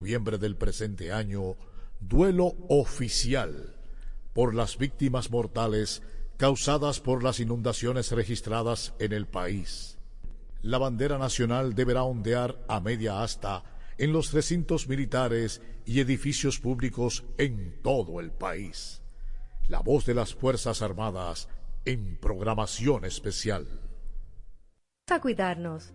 noviembre del presente año, duelo oficial por las víctimas mortales causadas por las inundaciones registradas en el país. La bandera nacional deberá ondear a media asta en los recintos militares y edificios públicos en todo el país. La voz de las Fuerzas Armadas en programación especial. A cuidarnos.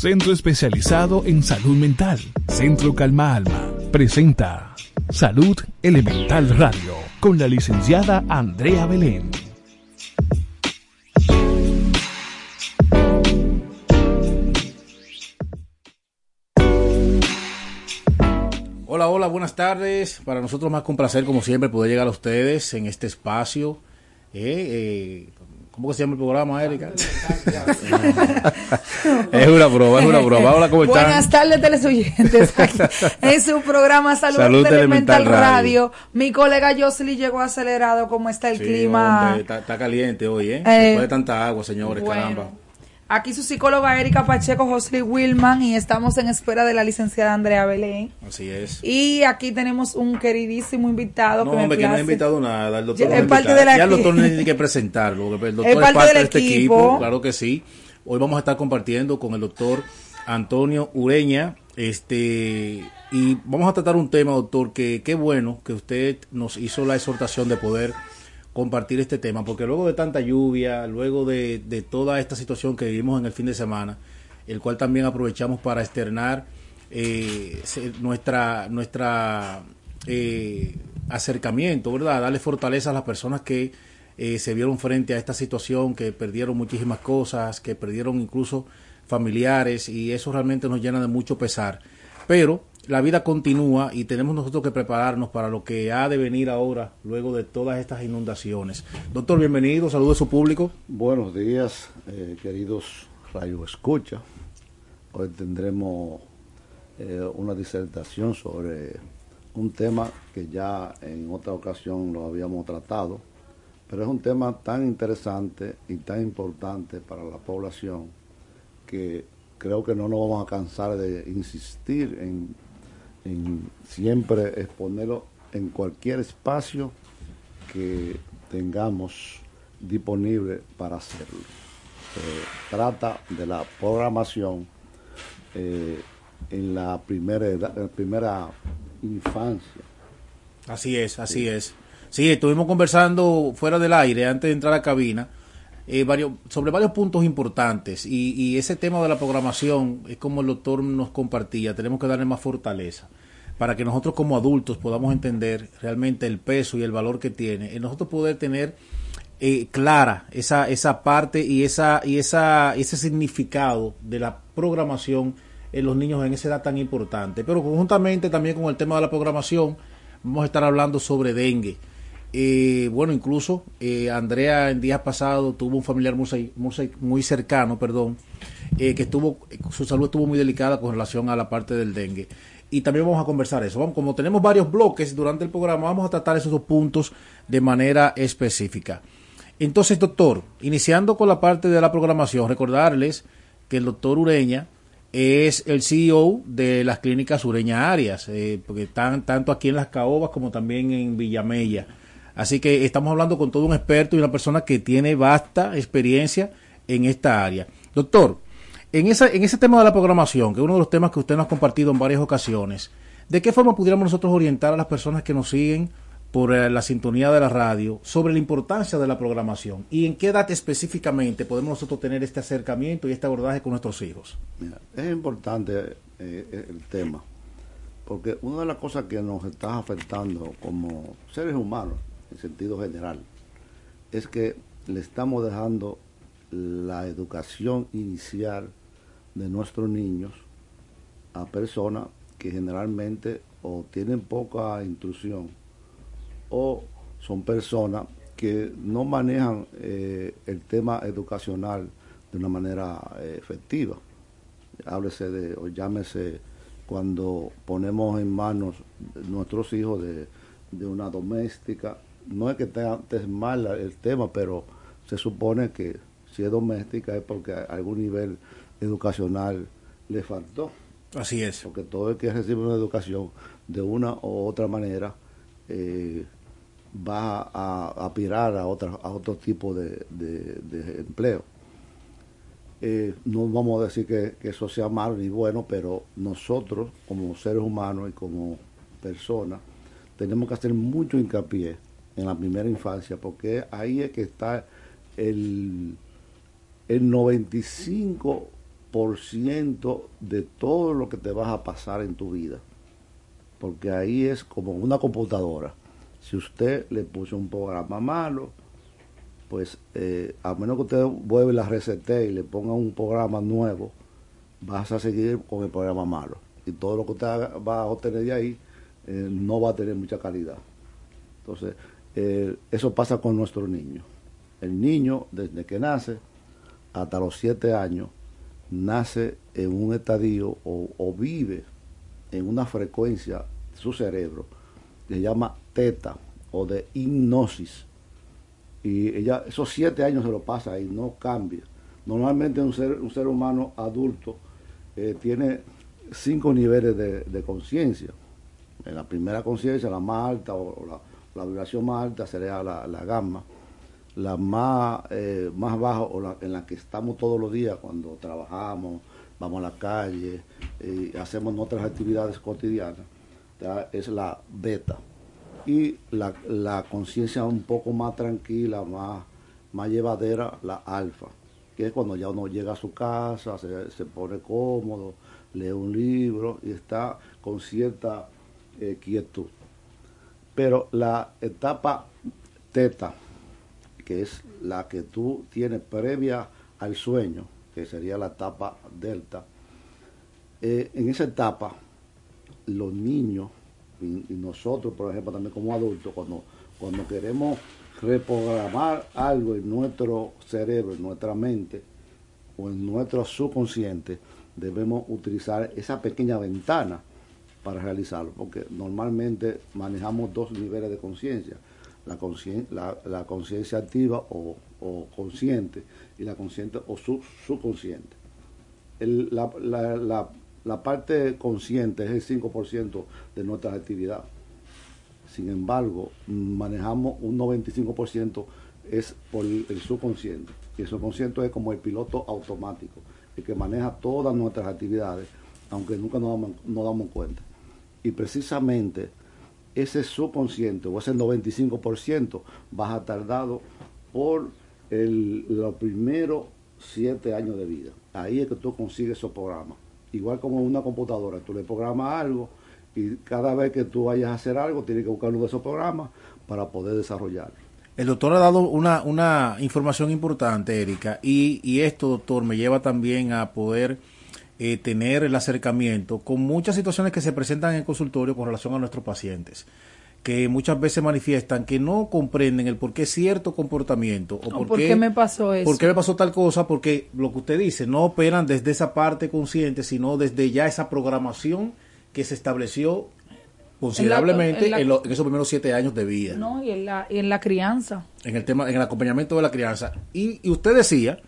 Centro especializado en salud mental. Centro Calma Alma. Presenta Salud Elemental Radio con la licenciada Andrea Belén. Hola, hola, buenas tardes. Para nosotros más que un placer, como siempre, poder llegar a ustedes en este espacio. Eh, eh, ¿Cómo se llama el programa, Erika? es una broma, es una broma. Hola, ¿cómo están? Buenas tardes, televidentes. en su programa Salud, Salud Elemental Radio. Radio. Mi colega Josely llegó acelerado. ¿Cómo está el Sí, clima? hombre, está, está caliente hoy, ¿eh? Eh, Después de tanta agua, señores, Bueno. caramba. Aquí su psicóloga Erika Pacheco, Josely Wilman, y estamos en espera de la licenciada Andrea Belén. Así es. Y aquí tenemos un queridísimo invitado No, que me hombre, que no ha invitado nada. El doctor es parte de la Ya el doctor no tiene que presentarlo. El doctor Es es parte del de este equipo. equipo. Claro que sí. Hoy vamos a estar compartiendo con el doctor Antonio Ureña. Este, y vamos a tratar un tema, doctor, que qué bueno que usted nos hizo la exhortación de poder compartir este tema, porque luego de tanta lluvia, luego de, de toda esta situación que vivimos en el fin de semana, el cual también aprovechamos para externar eh, nuestra nuestra eh, acercamiento, ¿verdad? Darle fortaleza a las personas que eh, se vieron frente a esta situación, que perdieron muchísimas cosas, que perdieron incluso familiares y eso realmente nos llena de mucho pesar. Pero la vida continúa y tenemos nosotros que prepararnos para lo que ha de venir ahora, luego de todas estas inundaciones. Doctor, bienvenido, saludo a su público. Buenos días, eh, queridos Radio Escucha. Hoy tendremos eh, una disertación sobre un tema que ya en otra ocasión lo habíamos tratado, pero es un tema tan interesante y tan importante para la población que creo que no nos vamos a cansar de insistir en, en siempre exponerlo en cualquier espacio que tengamos disponible para hacerlo. Se trata de la programación eh, en la primera edad, en la primera infancia. Así es, así es. Sí, estuvimos conversando fuera del aire antes de entrar a la cabina eh, varios, sobre varios puntos importantes y, y ese tema de la programación es como el doctor nos compartía, tenemos que darle más fortaleza para que nosotros como adultos podamos entender realmente el peso y el valor que tiene, en nosotros poder tener eh, clara esa, esa parte y esa y esa ese significado de la programación en los niños en esa edad tan importante. Pero conjuntamente también con el tema de la programación vamos a estar hablando sobre dengue. Eh, bueno, incluso eh, Andrea en días pasados tuvo un familiar muy, cercano, perdón, eh, que estuvo, su salud estuvo muy delicada con relación a la parte del dengue. Y también vamos a conversar eso. Vamos, como tenemos varios bloques durante el programa, vamos a tratar esos dos puntos de manera específica. Entonces, doctor, iniciando con la parte de la programación, recordarles que el doctor Ureña es el CEO de las clínicas Ureña Arias, eh, porque están tanto aquí en Las Caobas como también en Villamella. Así que estamos hablando con todo un experto y una persona que tiene vasta experiencia en esta área. Doctor, en, esa, en ese tema de la programación, que es uno de los temas que usted nos ha compartido en varias ocasiones, ¿de qué forma pudiéramos nosotros orientar a las personas que nos siguen por eh, la sintonía de la radio sobre la importancia de la programación y en qué edad específicamente podemos nosotros tener este acercamiento y este abordaje con nuestros hijos? Mira, es importante eh, el tema, porque una de las cosas que nos está afectando como seres humanos, en sentido general, es que le estamos dejando la educación inicial de nuestros niños a personas que generalmente o tienen poca instrucción o son personas que no manejan eh, el tema educacional de una manera eh, efectiva. Háblese de, o llámese cuando ponemos en manos nuestros hijos de, de una doméstica. No es que esté mal el tema, pero se supone que si es doméstica es porque algún nivel educacional le faltó. Así es. Porque todo el que recibe una educación de una u otra manera eh, va a, aspirar a, otra, a otro tipo de, empleo. Eh, no vamos a decir que, eso sea malo ni bueno, pero nosotros como seres humanos y como personas tenemos que hacer mucho hincapié en la primera infancia, porque ahí es que está el, el 95% de todo lo que te vas a pasar en tu vida. Porque ahí es como una computadora. Si usted le puso un programa malo, pues eh, a menos que usted vuelva la recete y le ponga un programa nuevo, vas a seguir con el programa malo. Y todo lo que usted va a obtener de ahí eh, no va a tener mucha calidad. Entonces, eh, eso pasa con nuestros niños. El niño, desde que nace hasta los siete años, nace en un estadio o, vive en una frecuencia de su cerebro que se llama teta o de hipnosis. Y ella, esos siete años se lo pasa y no cambia. Normalmente un ser, un ser humano adulto eh, tiene cinco niveles de, conciencia. En la primera conciencia, la más alta o, la, vibración más alta sería la, la gamma la más, eh, más baja o la, en la que estamos todos los días cuando trabajamos, vamos a la calle y hacemos nuestras actividades cotidianas, es la beta. Y la, la conciencia un poco más tranquila, más, más llevadera, la alfa, que es cuando ya uno llega a su casa, se, se pone cómodo, lee un libro y está con cierta eh, quietud. Pero la etapa teta, que es la que tú tienes previa al sueño, que sería la etapa delta, eh, en esa etapa los niños y, nosotros, por ejemplo, también como adultos, cuando, cuando queremos reprogramar algo en nuestro cerebro, en nuestra mente o en nuestro subconsciente, debemos utilizar esa pequeña ventana para realizarlo, porque normalmente manejamos dos niveles de conciencia la conciencia activa o, consciente y la consciente o subconsciente. la, parte consciente es el 5% de nuestras actividades. Sin embargo, manejamos un 95% es por el subconsciente. Y el subconsciente es como el piloto automático, el que maneja todas nuestras actividades, aunque nunca nos damos, nos damos cuenta. Y precisamente ese subconsciente o ese 95% vas a tardado por el, los primeros siete años de vida. Ahí es que tú consigues esos programas. Igual como una computadora, tú le programas algo y cada vez que tú vayas a hacer algo, tienes que buscar uno de esos programas para poder desarrollarlo. El doctor ha dado una, una información importante, Erika, y, y esto, doctor, me lleva también a poder eh, tener el acercamiento con muchas situaciones que se presentan en el consultorio con relación a nuestros pacientes que muchas veces manifiestan que no comprenden el por qué cierto comportamiento o por, qué, me pasó eso. Por qué me pasó tal cosa, porque lo que usted dice, no operan desde esa parte consciente, sino desde ya esa programación que se estableció considerablemente en, esos primeros siete años de vida. No, y en la, en la crianza. En el tema, en el acompañamiento de la crianza. Y, y usted decía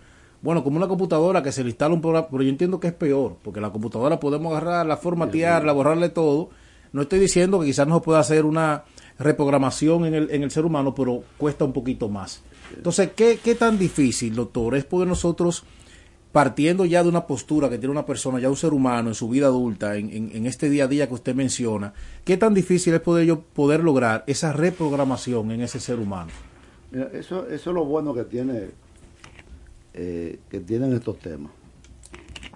bueno, como una computadora que se le instala un programa, pero yo entiendo que es peor, porque la computadora podemos agarrarla, formatearla, borrarle todo. No estoy diciendo que quizás no se pueda hacer una reprogramación en el, en el ser humano, pero cuesta un poquito más. Entonces, ¿qué, ¿qué tan difícil, doctor, es poder nosotros, partiendo ya de una postura que tiene una persona, ya un ser humano en su vida adulta, en, en, en este día a día que usted menciona, qué tan difícil es poder yo poder lograr esa reprogramación en ese ser humano? Mira, eso, eso es lo bueno que tiene eh, que tienen estos temas.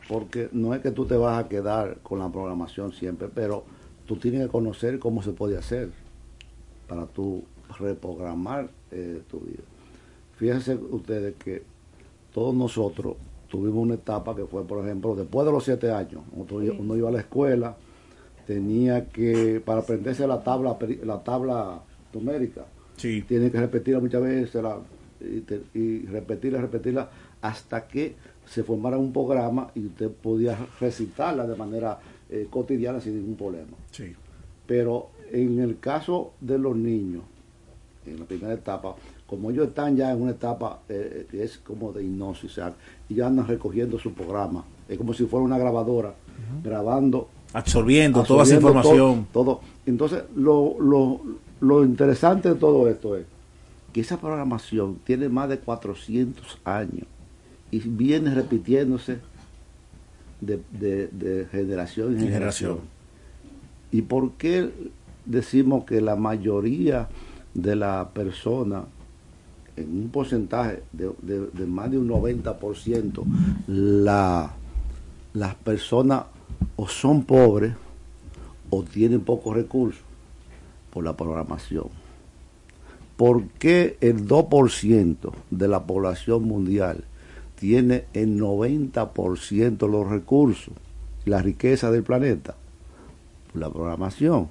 Porque no es que tú te vas a quedar con la programación siempre, pero tú tienes que conocer cómo se puede hacer para tú reprogramar eh, tu vida. Fíjense ustedes que todos nosotros tuvimos una etapa que fue, por ejemplo, después de los siete años, uno, sí. uno iba a la escuela, tenía que, para aprenderse la tabla, la tabla numérica, sí. tiene que repetirla muchas veces la, y, te, y repetirla, repetirla, hasta que se formara un programa y usted podía recitarla de manera eh, cotidiana sin ningún problema. Sí. Pero en el caso de los niños, en la primera etapa, como ellos están ya en una etapa eh, que es como de hipnosis, o sea, y ya andan recogiendo su programa, es como si fuera una grabadora, uh -huh. grabando. Absorbiendo, absorbiendo, toda esa información. Todo. todo. Entonces, lo, lo, lo interesante de todo esto es que esa programación tiene más de 400 años y viene repitiéndose de, de, de generación en generación. ¿Y por qué decimos que la mayoría de la persona, en un porcentaje de, de, de más de un 90%, la, las personas o son pobres o tienen pocos recursos por la programación? ¿Por qué el 2% de la población mundial tiene el 90% de los recursos, la riqueza del planeta? La programación.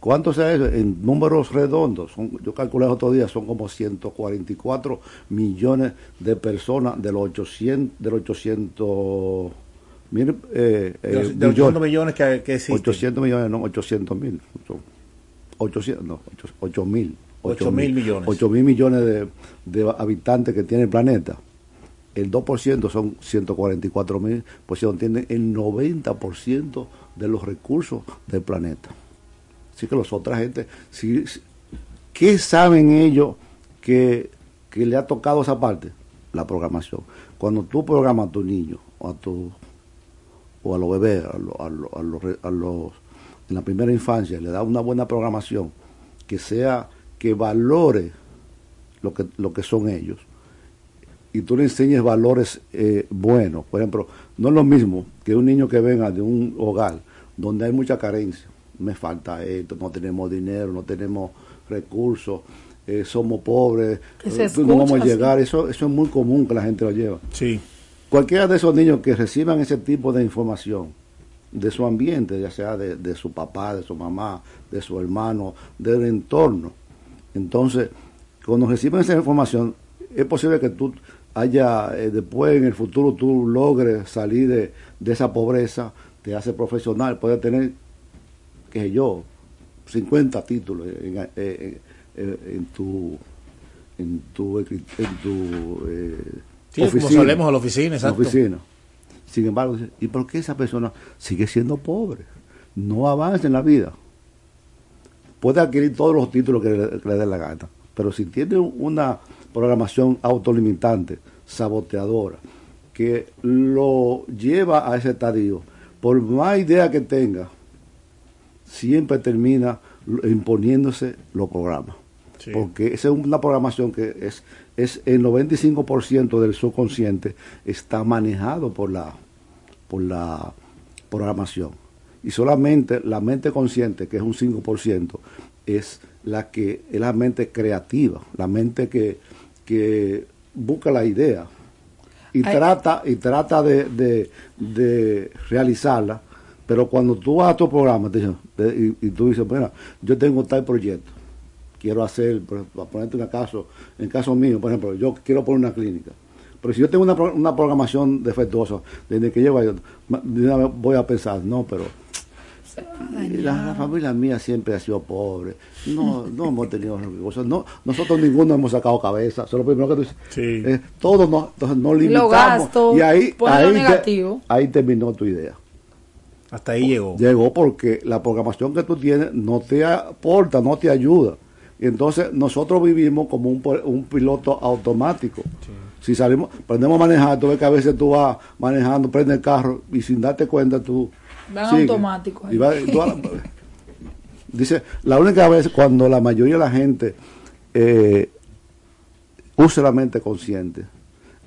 ¿Cuánto sea eso? En números redondos, son, yo calculé otro día, son como 144 millones de personas de los 800, de los 800 mil, eh, de, los, de 800 millones que, que existen. 800 millones, no, 800 mil. 800, no, 8 mil. 8 mil millones. 8 mil millones de, de, habitantes que tiene el planeta. El 2% son 144 mil, pues tienen el 90% de los recursos del planeta. Así que los otras gente, si, ¿qué saben ellos que, que, le ha tocado esa parte? La programación. Cuando tú programas a tu niño o a tu o a los bebés, a, lo, a, lo, a, los, a los en la primera infancia, le da una buena programación que sea que valore lo que, lo que son ellos y tú le enseñes valores eh, buenos. Por ejemplo, no es lo mismo que un niño que venga de un hogar donde hay mucha carencia. Me falta esto, no tenemos dinero, no tenemos recursos, eh, somos pobres, eh, no vamos a llegar. Eso, eso es muy común que la gente lo lleva. Sí. Cualquiera de esos niños que reciban ese tipo de información de su ambiente, ya sea de, de su papá, de su mamá, de su hermano, del entorno, entonces, cuando reciben esa información, es posible que tú haya, eh, después en el futuro tú logres salir de, de esa pobreza, te hace profesional, puedes tener, qué sé yo, 50 títulos en, en, en, en tu en tu, en tu eh, sí, oficina. Como solemos a la oficina, exacto. oficina. Sin embargo, ¿y por qué esa persona sigue siendo pobre? No avanza en la vida puede adquirir todos los títulos que le, que le dé la gana, pero si tiene una programación autolimitante, saboteadora, que lo lleva a ese estadio, por más idea que tenga, siempre termina imponiéndose los programas. Sí. Porque esa es una programación que es, es el 95% del subconsciente está manejado por la, por la programación y solamente la mente consciente, que es un 5%, es la que es la mente creativa, la mente que, que busca la idea y Ay. trata y trata de, de, de, realizarla, pero cuando tú vas a tu programa te dicen, y, y, tú dices, bueno, yo tengo tal proyecto, quiero hacer, para ponerte un caso, en caso mío, por ejemplo, yo quiero poner una clínica, pero si yo tengo una, una programación defectuosa, desde que llego, voy a pensar, no, pero la, la, familia mía siempre ha sido pobre. No, no hemos tenido recursos. No, nosotros ninguno hemos sacado cabeza. Solo primero que tú dices. Sí. Eh, todos nos, nos limitamos. Lo gasto, y ahí, ahí, negativo. Te, ahí terminó tu idea. Hasta ahí llegó. Llegó porque la programación que tú tienes no te aporta, no te ayuda. Y entonces nosotros vivimos como un, un piloto automático. Si salimos, prendemos a manejar, tú ves que a veces tú vas manejando, prende el carro y sin darte cuenta tú... Van automático. dice, la única vez cuando la mayoría de la gente eh, use la mente consciente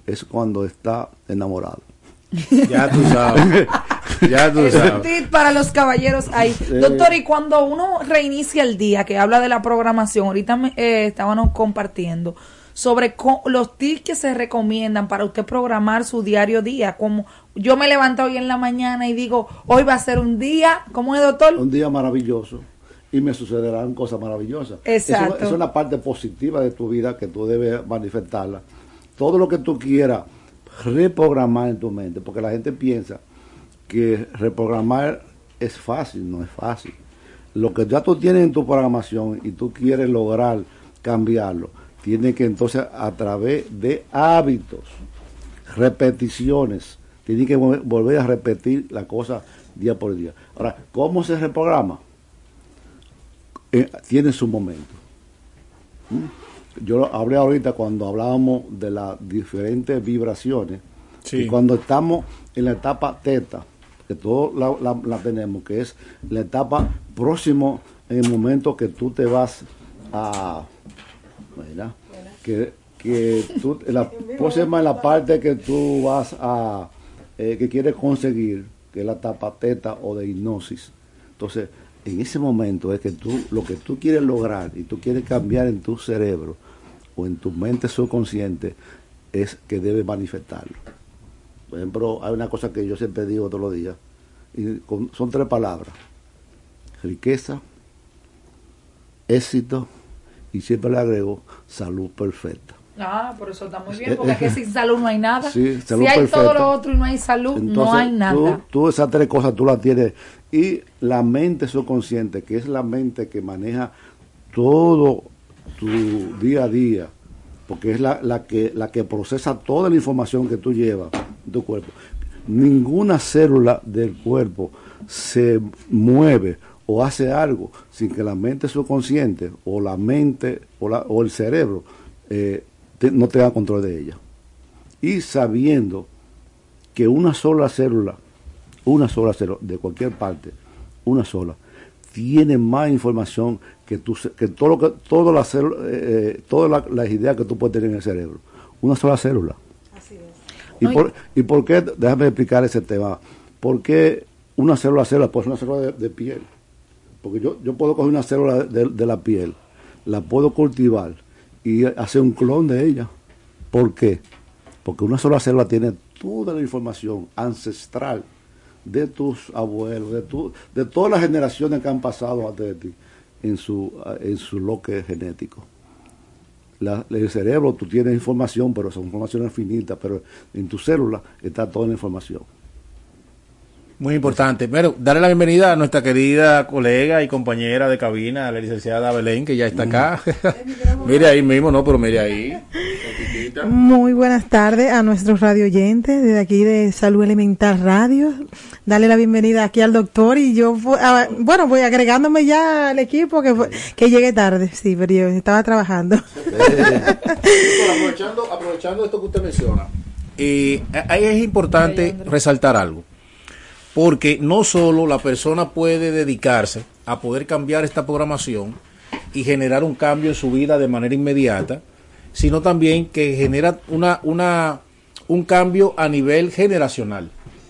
es cuando está enamorado. Ya tú sabes. ya tú sabes. para los caballeros ahí. Doctor, y cuando uno reinicia el día, que habla de la programación, ahorita me, eh, estábamos compartiendo sobre los tips que se recomiendan para usted programar su diario día. Como yo me levanto hoy en la mañana y digo, hoy va a ser un día, ¿cómo es, doctor? Un día maravilloso y me sucederán cosas maravillosas. Exacto. Eso, es una parte positiva de tu vida que tú debes manifestarla. Todo lo que tú quieras reprogramar en tu mente, porque la gente piensa que reprogramar es fácil, no es fácil. Lo que ya tú tienes en tu programación y tú quieres lograr cambiarlo, tiene que entonces a través de hábitos, repeticiones, tiene que volver a repetir la cosa día por día. Ahora, ¿cómo se reprograma? Eh, tiene su momento. ¿Mm? Yo hablé ahorita cuando hablábamos de las diferentes vibraciones, y cuando estamos en la etapa teta, que todos la, tenemos, que es la etapa próximo en el momento que tú te vas a... Que, que tú, la próxima es la parte que tú vas a... Eh, que quieres conseguir, que es la etapa teta o de hipnosis. Entonces, en ese momento es que tú, lo que tú quieres lograr y tú quieres cambiar en tu cerebro o en tu mente subconsciente, es que debes manifestarlo. Por ejemplo, hay una cosa que yo siempre digo todos los días, y son tres palabras. Riqueza, éxito, y siempre le agrego salud perfecta. Ah, por eso está muy bien, porque aquí sin salud no hay nada. si hay todo lo otro y no hay salud, no hay nada. Tú, esas tres cosas tú las tienes. Y la mente subconsciente, que es la mente que maneja todo tu día a día, porque es la, la, que, la que procesa toda la información que tú llevas en tu cuerpo. Ninguna célula del cuerpo se mueve o hace algo sin que la mente subconsciente o la mente o, la, o el cerebro eh, no tenga control de ella. Y sabiendo que una sola célula, una sola célula de cualquier parte, una sola, tiene más información que, tu, que todo lo que todas las eh, eh, todas las ideas que tú puedes tener en el cerebro. Una sola célula. Así es. ¿Y, por, ¿Y por qué? Déjame explicar ese tema. ¿Por qué una célula célula? Pues una célula de, piel. Porque yo, yo puedo coger una célula de la piel, la puedo cultivar, y hacer un clon de ella. ¿Por qué? Porque una sola célula tiene toda la información ancestral de tus abuelos, de, tu, de todas las generaciones que han pasado antes de ti en su, en su loque genético. el cerebro, tú tienes información, pero son informaciones finitas, pero en tu célula está toda la información. Muy importante. Pero darle la bienvenida a nuestra querida colega y compañera de cabina, la licenciada Belén, que ya está acá. mire ahí mismo, ¿no? Pero mire ahí. Muy buenas tardes a nuestros radio oyentes desde aquí de Salud Elemental Radio. Dale la bienvenida aquí al doctor y yo, ah, bueno, voy agregándome ya al equipo que, que llegué tarde, sí, pero yo estaba trabajando. aprovechando, aprovechando esto que usted menciona, eh, ahí es importante resaltar algo porque no solo la persona puede dedicarse a poder cambiar esta programación y generar un cambio en su vida de manera inmediata, sino también que genera una, una, un cambio a nivel generacional.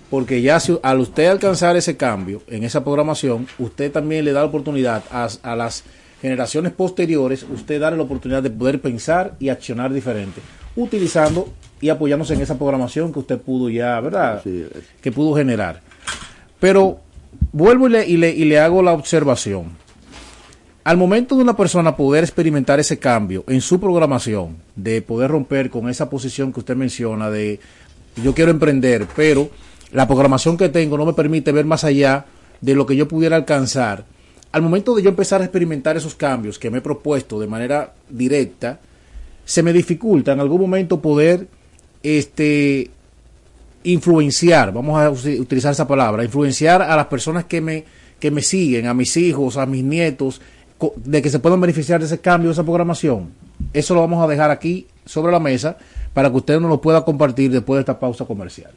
Porque ya al usted alcanzar ese cambio en esa programación, usted también le da la oportunidad a, a las generaciones posteriores, usted darle la oportunidad de poder pensar y accionar diferente, utilizando y apoyándose en esa programación que usted pudo ya, ¿verdad? Que pudo generar. Pero vuelvo y le, y le, hago la observación. Al momento de una persona poder experimentar ese cambio en su programación, de poder romper con esa posición que usted menciona de yo quiero emprender, pero la programación que tengo no me permite ver más allá de lo que yo pudiera alcanzar. Al momento de yo empezar a experimentar esos cambios que me he propuesto de manera directa, se me dificulta en algún momento poder este influenciar, vamos a utilizar esa palabra, influenciar a las personas que me, que me siguen, a mis hijos, a mis nietos, de que se puedan beneficiar de ese cambio, de esa programación. Eso lo vamos a dejar aquí sobre la mesa para que usted nos lo pueda compartir después de esta pausa comercial.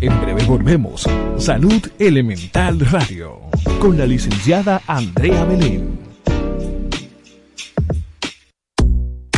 En breve volvemos. Salud Elemental Radio con la licenciada Andrea Belén.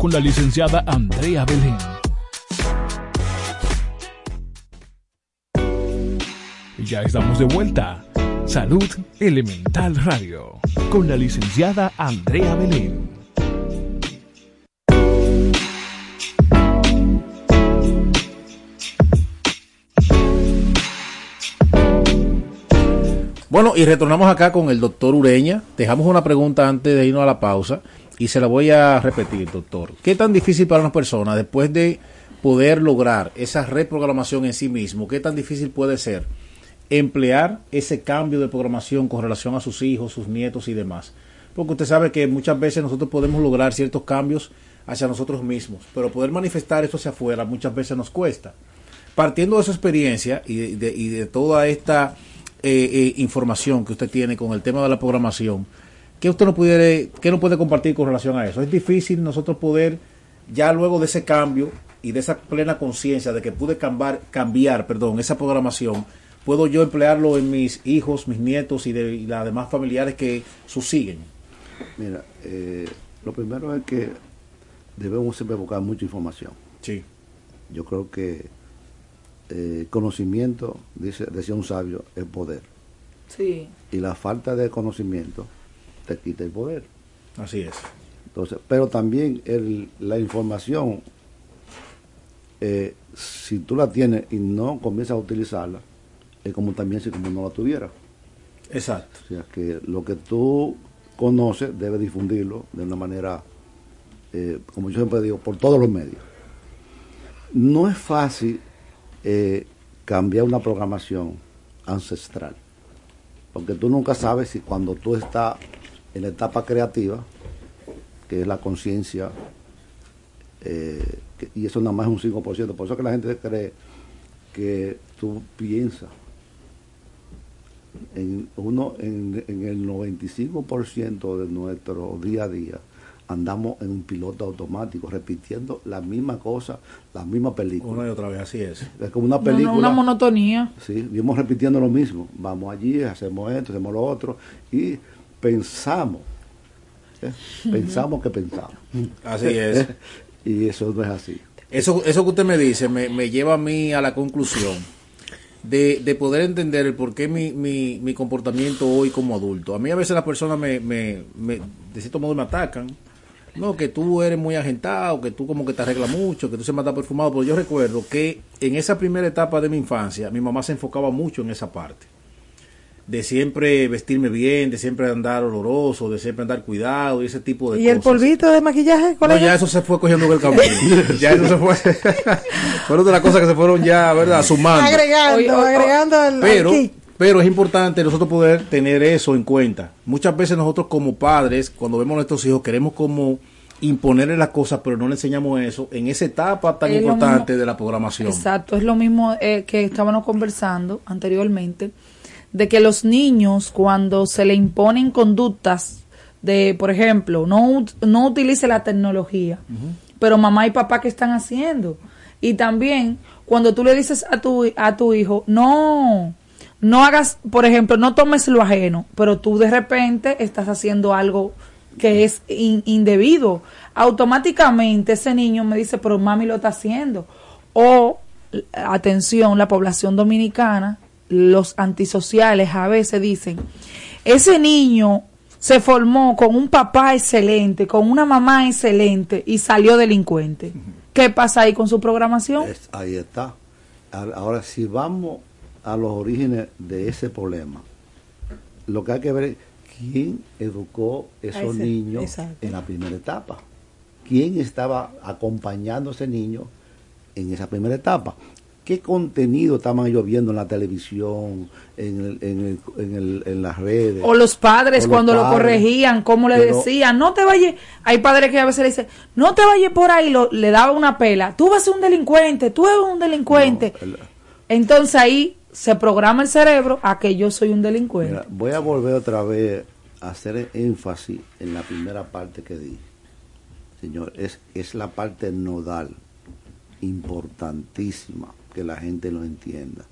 con la licenciada Andrea Belén. Ya estamos de vuelta. Salud Elemental Radio, con la licenciada Andrea Belén. Bueno, y retornamos acá con el doctor Ureña. Dejamos una pregunta antes de irnos a la pausa y se la voy a repetir, doctor. ¿Qué tan difícil para una persona después de poder lograr esa reprogramación en sí mismo, qué tan difícil puede ser emplear ese cambio de programación con relación a sus hijos, sus nietos y demás? Porque usted sabe que muchas veces nosotros podemos lograr ciertos cambios hacia nosotros mismos, pero poder manifestar esto hacia afuera muchas veces nos cuesta. Partiendo de su experiencia y de, y de toda esta eh, eh, información que usted tiene con el tema de la programación, ¿qué usted no pudiera, qué no puede compartir con relación a eso? Es difícil nosotros poder, ya luego de ese cambio y de esa plena conciencia de que pude cambiar, cambiar perdón, esa programación, puedo yo emplearlo en mis hijos, mis nietos y de y las demás familiares que susiguen. Mira, eh, lo primero es que debemos siempre buscar mucha información. Sí. Yo creo que eh, conocimiento, dice, decía un sabio, es poder. Sí. Y la falta de conocimiento te quita el poder. Así es. Entonces, pero también el, la información, eh, si tú la tienes y no comienzas a utilizarla, es como también si como no la tuviera. Exacto. O sea, que lo que tú conoces debes difundirlo de una manera, eh, como yo siempre digo, por todos los medios. No es fácil eh, cambiar una programación ancestral, porque tú nunca sabes si cuando tú estás en la etapa creativa, que es la conciencia, eh, y eso nada más es un 5%, por eso que la gente cree que tú piensas en uno en, en el 95% de nuestro día a día andamos en un piloto automático repitiendo la misma cosa, la misma película. Una y otra vez, así es. Es como una No, no, película. una monotonía. Sí, vimos repitiendo lo mismo. Vamos allí, hacemos esto, hacemos lo otro y pensamos. ¿eh? Pensamos que pensamos. Así es. y eso no es así. Eso, eso que usted me dice me, me lleva a mí a la conclusión de, de poder entender el por qué mi, mi, mi comportamiento hoy como adulto. A mí a veces las personas me, me, me- de cierto modo me atacan. No, que tú eres muy agentado, que tú como que te arreglas mucho, que tú se matas perfumado. Pero yo recuerdo que en esa primera etapa de mi infancia, mi mamá se enfocaba mucho en esa parte. De siempre vestirme bien, de siempre andar oloroso, de siempre andar cuidado y ese tipo de ¿Y cosas. el polvito de maquillaje? No, colega? ya eso se fue cogiendo el camino. ya eso se fue. fueron de las cosas que se fueron ya, ¿verdad? Sumando. agregando, Oye, o- agregando al, al Pero, pero es importante nosotros poder tener eso en cuenta. Muchas veces nosotros como padres, cuando vemos a nuestros hijos, queremos como imponerle las cosas, pero no le enseñamos eso en esa etapa tan Es importante mismo- de la programación. Exacto, es lo mismo eh, que estábamos conversando anteriormente, de que los niños cuando se le imponen conductas de, por ejemplo, no, no utilice la tecnología, pero mamá y papá, ¿qué están haciendo? Y también cuando tú le dices a tu, a tu hijo, no, no hagas, por ejemplo, no tomes lo ajeno, pero tú de repente estás haciendo algo que es in- indebido. Automáticamente ese niño me dice, pero mami lo está haciendo. O, atención, la población dominicana, los antisociales a veces dicen, ese niño se formó con un papá excelente, con una mamá excelente y salió delincuente. ¿Qué pasa ahí con su programación? Es- ahí está. Ahora, si vamos a los orígenes de ese problema, lo que hay que ver es quién educó esos ese- niños exacto. en la primera etapa. ¿Quién estaba acompañando a ese niño en esa primera etapa? ¿Qué contenido estaban ellos viendo en la televisión, en, el- en, el- en, el- en las redes? O los padres O los cuando lo corregían, cómo le Pero- decían, no te vayas, hay padres que a veces le dicen, no te vayas por ahí, lo- le daba una pela, tú vas a ser un delincuente, tú eres un delincuente. No, Entonces ahí se programa el cerebro a que yo soy un delincuente. Mira, voy a volver otra vez a hacer énfasis en la primera parte que dije. Señor, es, es la parte nodal, importantísima, que la gente lo entienda.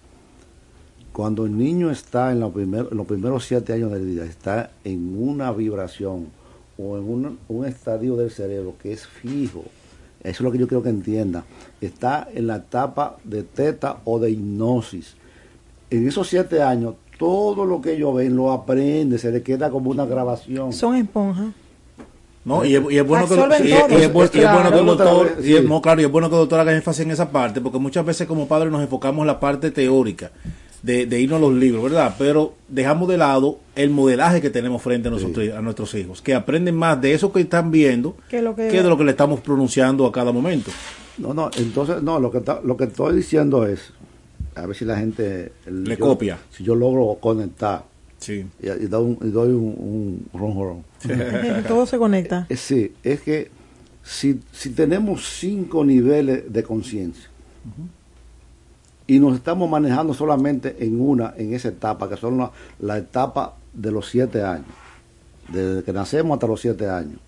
Cuando el niño está en, los primeros- en los primeros siete años de vida, está en una vibración o en un, un estadio del cerebro que es fijo, eso es lo que yo quiero que entienda, está en la etapa de teta o de hipnosis. En esos siete años, todo lo que ellos ven lo aprende, se le queda como una grabación. Son esponjas. ¿No? Y, es, y es bueno que, Absorben y es bueno que el doctor, y es, no, claro, y es bueno que el doctor haga énfasis en esa parte, porque muchas veces como padres nos enfocamos en la parte teórica de, de irnos a los libros, ¿verdad? Pero dejamos de lado el modelaje que tenemos frente a, nosotros, a nuestros hijos, que aprenden más de eso que están viendo Que lo que- de lo que le estamos pronunciando a cada momento. No, no, entonces, no, lo que, está- lo que estoy diciendo es, a ver si la gente... el- Le yo- copia. Si yo logro conectar Sí. y, y doy un, y doy un, un ronjorón. Todo se conecta. Eh, Sí, es que si, si tenemos cinco niveles de conciencia y nos estamos manejando solamente en una, en esa etapa, que son la, etapa de los siete años, desde que nacemos hasta los siete años,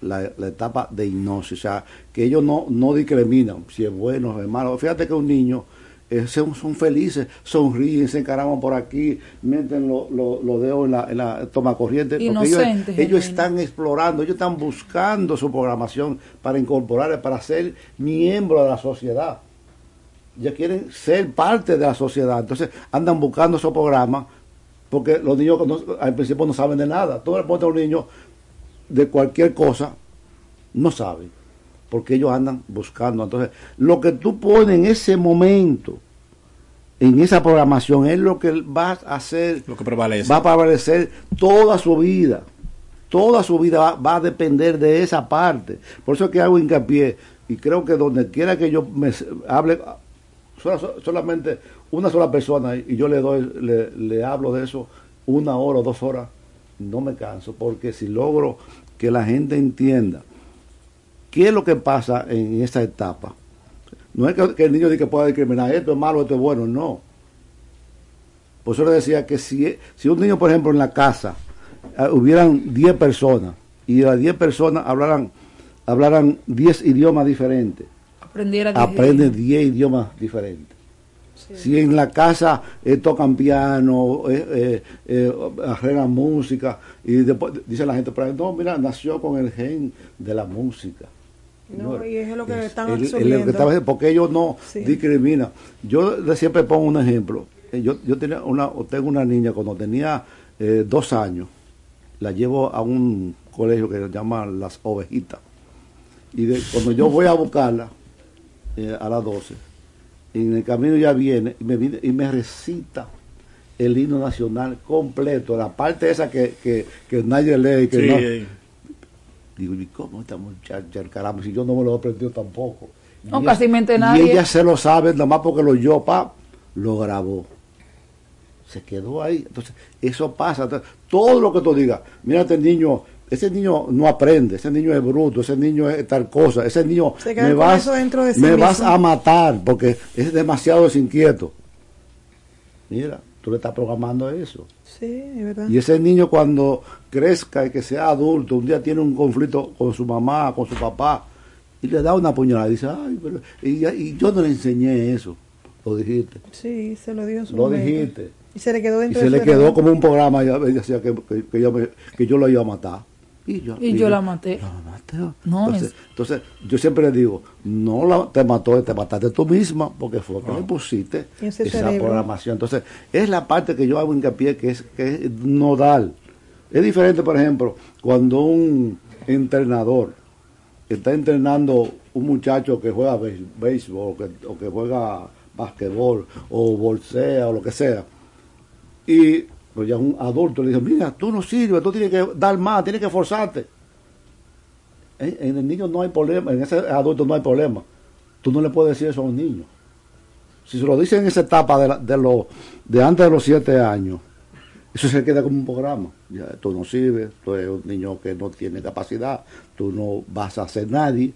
la, la etapa de hipnosis, o sea, que ellos no, no discriminan si es bueno o es malo. Fíjate que un niño eh, son, son felices, sonríen, se encaraman por aquí, meten los lo- los dedos en la, en la toma corriente. ellos, ellos están explorando, ellos están buscando su programación para incorporar, para ser miembro de la sociedad. Ya quieren ser parte de la sociedad. Entonces andan buscando esos programas porque los niños no- al principio no saben de nada. Tú le pones a un niño de cualquier cosa, no sabe, porque ellos andan buscando. Entonces, lo que tú pones en ese momento, en esa programación, es lo que vas a hacer, Lo que prevalece. va a prevalecer toda su vida. Toda su vida va, va a depender de esa parte. Por eso es que hago hincapié, y creo que donde quiera que yo me hable, sola- solamente una sola persona, y yo le doy, le, le hablo de eso una hora o dos horas, no me canso, porque si logro que la gente entienda qué es lo que pasa en esa etapa, no es que, que el niño diga que pueda discriminar, esto es malo, esto es bueno, no. Por eso le decía que si, si un niño, por ejemplo, en la casa, ah, hubieran 10 personas, y las 10 personas hablaran, hablaran 10 idiomas diferentes, Aprendiera de- aprenden 10 idiomas diferentes. Si en la casa eh, tocan piano, eh, eh, eh, arreglan música, y después dice la gente, ahí, no, mira, nació con el gen de la música. No, y es lo que están el- el- absorbiendo. lo que estaba- porque ellos no Sí. discriminan. Yo siempre pongo un ejemplo. Eh, Yo, yo tenía una, tengo una niña cuando tenía eh, dos años, la llevo a un colegio que se llama Las Ovejitas. Y de- cuando yo voy a buscarla eh, a las 12, en el camino ya viene y me, viene- y me recita el himno nacional completo, la parte esa que, que, que nadie lee, que no. Digo, ¿y cómo esta muchacha, el caramba, si yo no me lo he aprendido tampoco? No, Y casi ella- mente Y nadie. ella se lo sabe, nada más porque lo oyó, pa, lo grabó. Se quedó ahí. Entonces, eso pasa. Entonces, todo lo que tú digas, mira este niño, ese niño no aprende, ese niño es bruto, ese niño es tal cosa, ese niño me, vas, de sí me vas a matar porque es demasiado desinquieto. Mira, tú le estás programando eso. Sí, es verdad. Y ese niño cuando crezca y que sea adulto, un día tiene un conflicto con su mamá, con su papá, y le da una puñalada y dice, ay, pero y, y yo no le enseñé eso. Lo dijiste. Sí, se lo dio en su Lo momento. dijiste. Y se le quedó Y dentro se de le quedó como un programa, ella decía que, que, que yo me- que yo lo iba a matar. Y yo, Y yo la maté. la maté. No, entonces, es- entonces, yo siempre le digo, no la, te mató, te mataste tú misma, porque fue que le pusiste Ese esa cerebro. programación. Entonces, es la parte que yo hago hincapié que es, que es nodal. Es diferente, por ejemplo, cuando un entrenador está entrenando un muchacho que juega béis- béisbol o que, o que juega basquetbol o bolsea o lo que sea y pues ya un adulto le dice mira tú no sirves tú tienes que dar más tienes que esforzarte en, en el niño no hay problema en ese adulto no hay problema. Tú no le puedes decir eso a un niño. Si se lo dicen en esa etapa de, de, lo, de antes de los siete años eso se queda como un programa. Ya tú no sirves tú eres un niño que no tiene capacidad tú no vas a ser nadie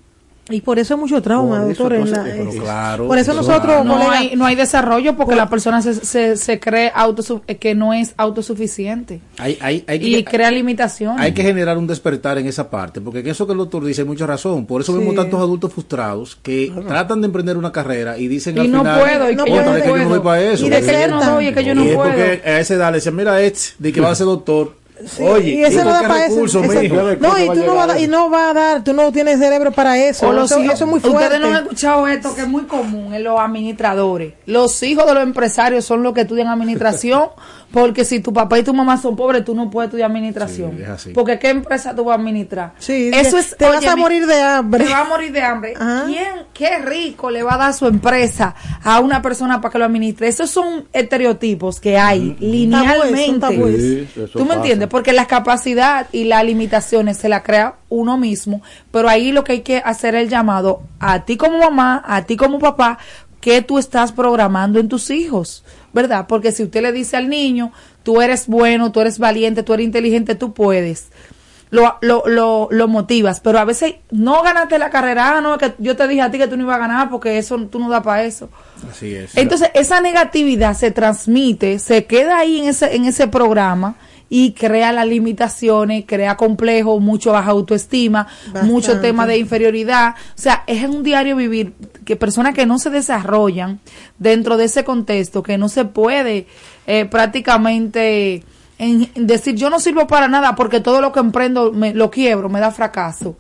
Y por eso hay mucho trauma, Por eso, doctor. en la- es- claro, por eso eso nosotros, no colega, hay, no hay desarrollo porque la persona se, se, se cree autosu- eh, que no es autosuficiente Hay, hay, hay y que, crea limitaciones. hay que generar un despertar en esa parte, porque en eso que el doctor dice hay mucha razón. Por eso Sí. vemos tantos adultos frustrados que tratan de emprender una carrera y dicen Y al no final, puedo, y No que "Oye, puedo, es que yo no puedo". voy para eso. Y Es que yo no doy, es que yo no y es puedo. porque a esa edad le dicen, mira, este, de que va a ser doctor. Sí, Oye, y ese ¿y no da para eso. ese- no, y tú no vas a, dar- y no va a dar, tú no tienes cerebro para eso. O los eso, hijos- eso es muy fuerte. Ustedes no han escuchado esto que es muy común en los administradores. Los hijos de los empresarios son los que estudian administración, porque si tu papá y tu mamá son pobres, tú no puedes estudiar administración. Sí, es así. Porque qué empresa tú vas a administrar. Sí, eso es te vas a morir de hambre. Te va a morir de hambre. Ajá. ¿Quién, qué rico le va a dar su empresa a una persona para que lo administre? Esos son estereotipos que hay linealmente. tabúes. Sí, eso ¿Tú me pasa. entiendes? Porque la capacidad y las limitaciones se la crea uno mismo, pero ahí lo que hay que hacer es el llamado a ti como mamá, a ti como papá, que tú estás programando en tus hijos, ¿verdad? Porque si usted le dice al niño, tú eres bueno, tú eres valiente, tú eres inteligente, tú puedes. Lo, lo, lo, lo motivas, pero a veces no ganaste la carrera, ah, no, que yo te dije a ti que tú no ibas a ganar porque eso tú no da para eso. Así es. Entonces, esa negatividad se transmite, se queda ahí en ese, en ese programa y crea las limitaciones, crea complejos, mucho baja autoestima, Bastante. mucho tema de inferioridad. O sea, es un diario vivir que personas que no se desarrollan dentro de ese contexto, que no se puede eh, prácticamente en- en decir yo no sirvo para nada porque todo lo que emprendo me, lo quiebro, me da fracaso.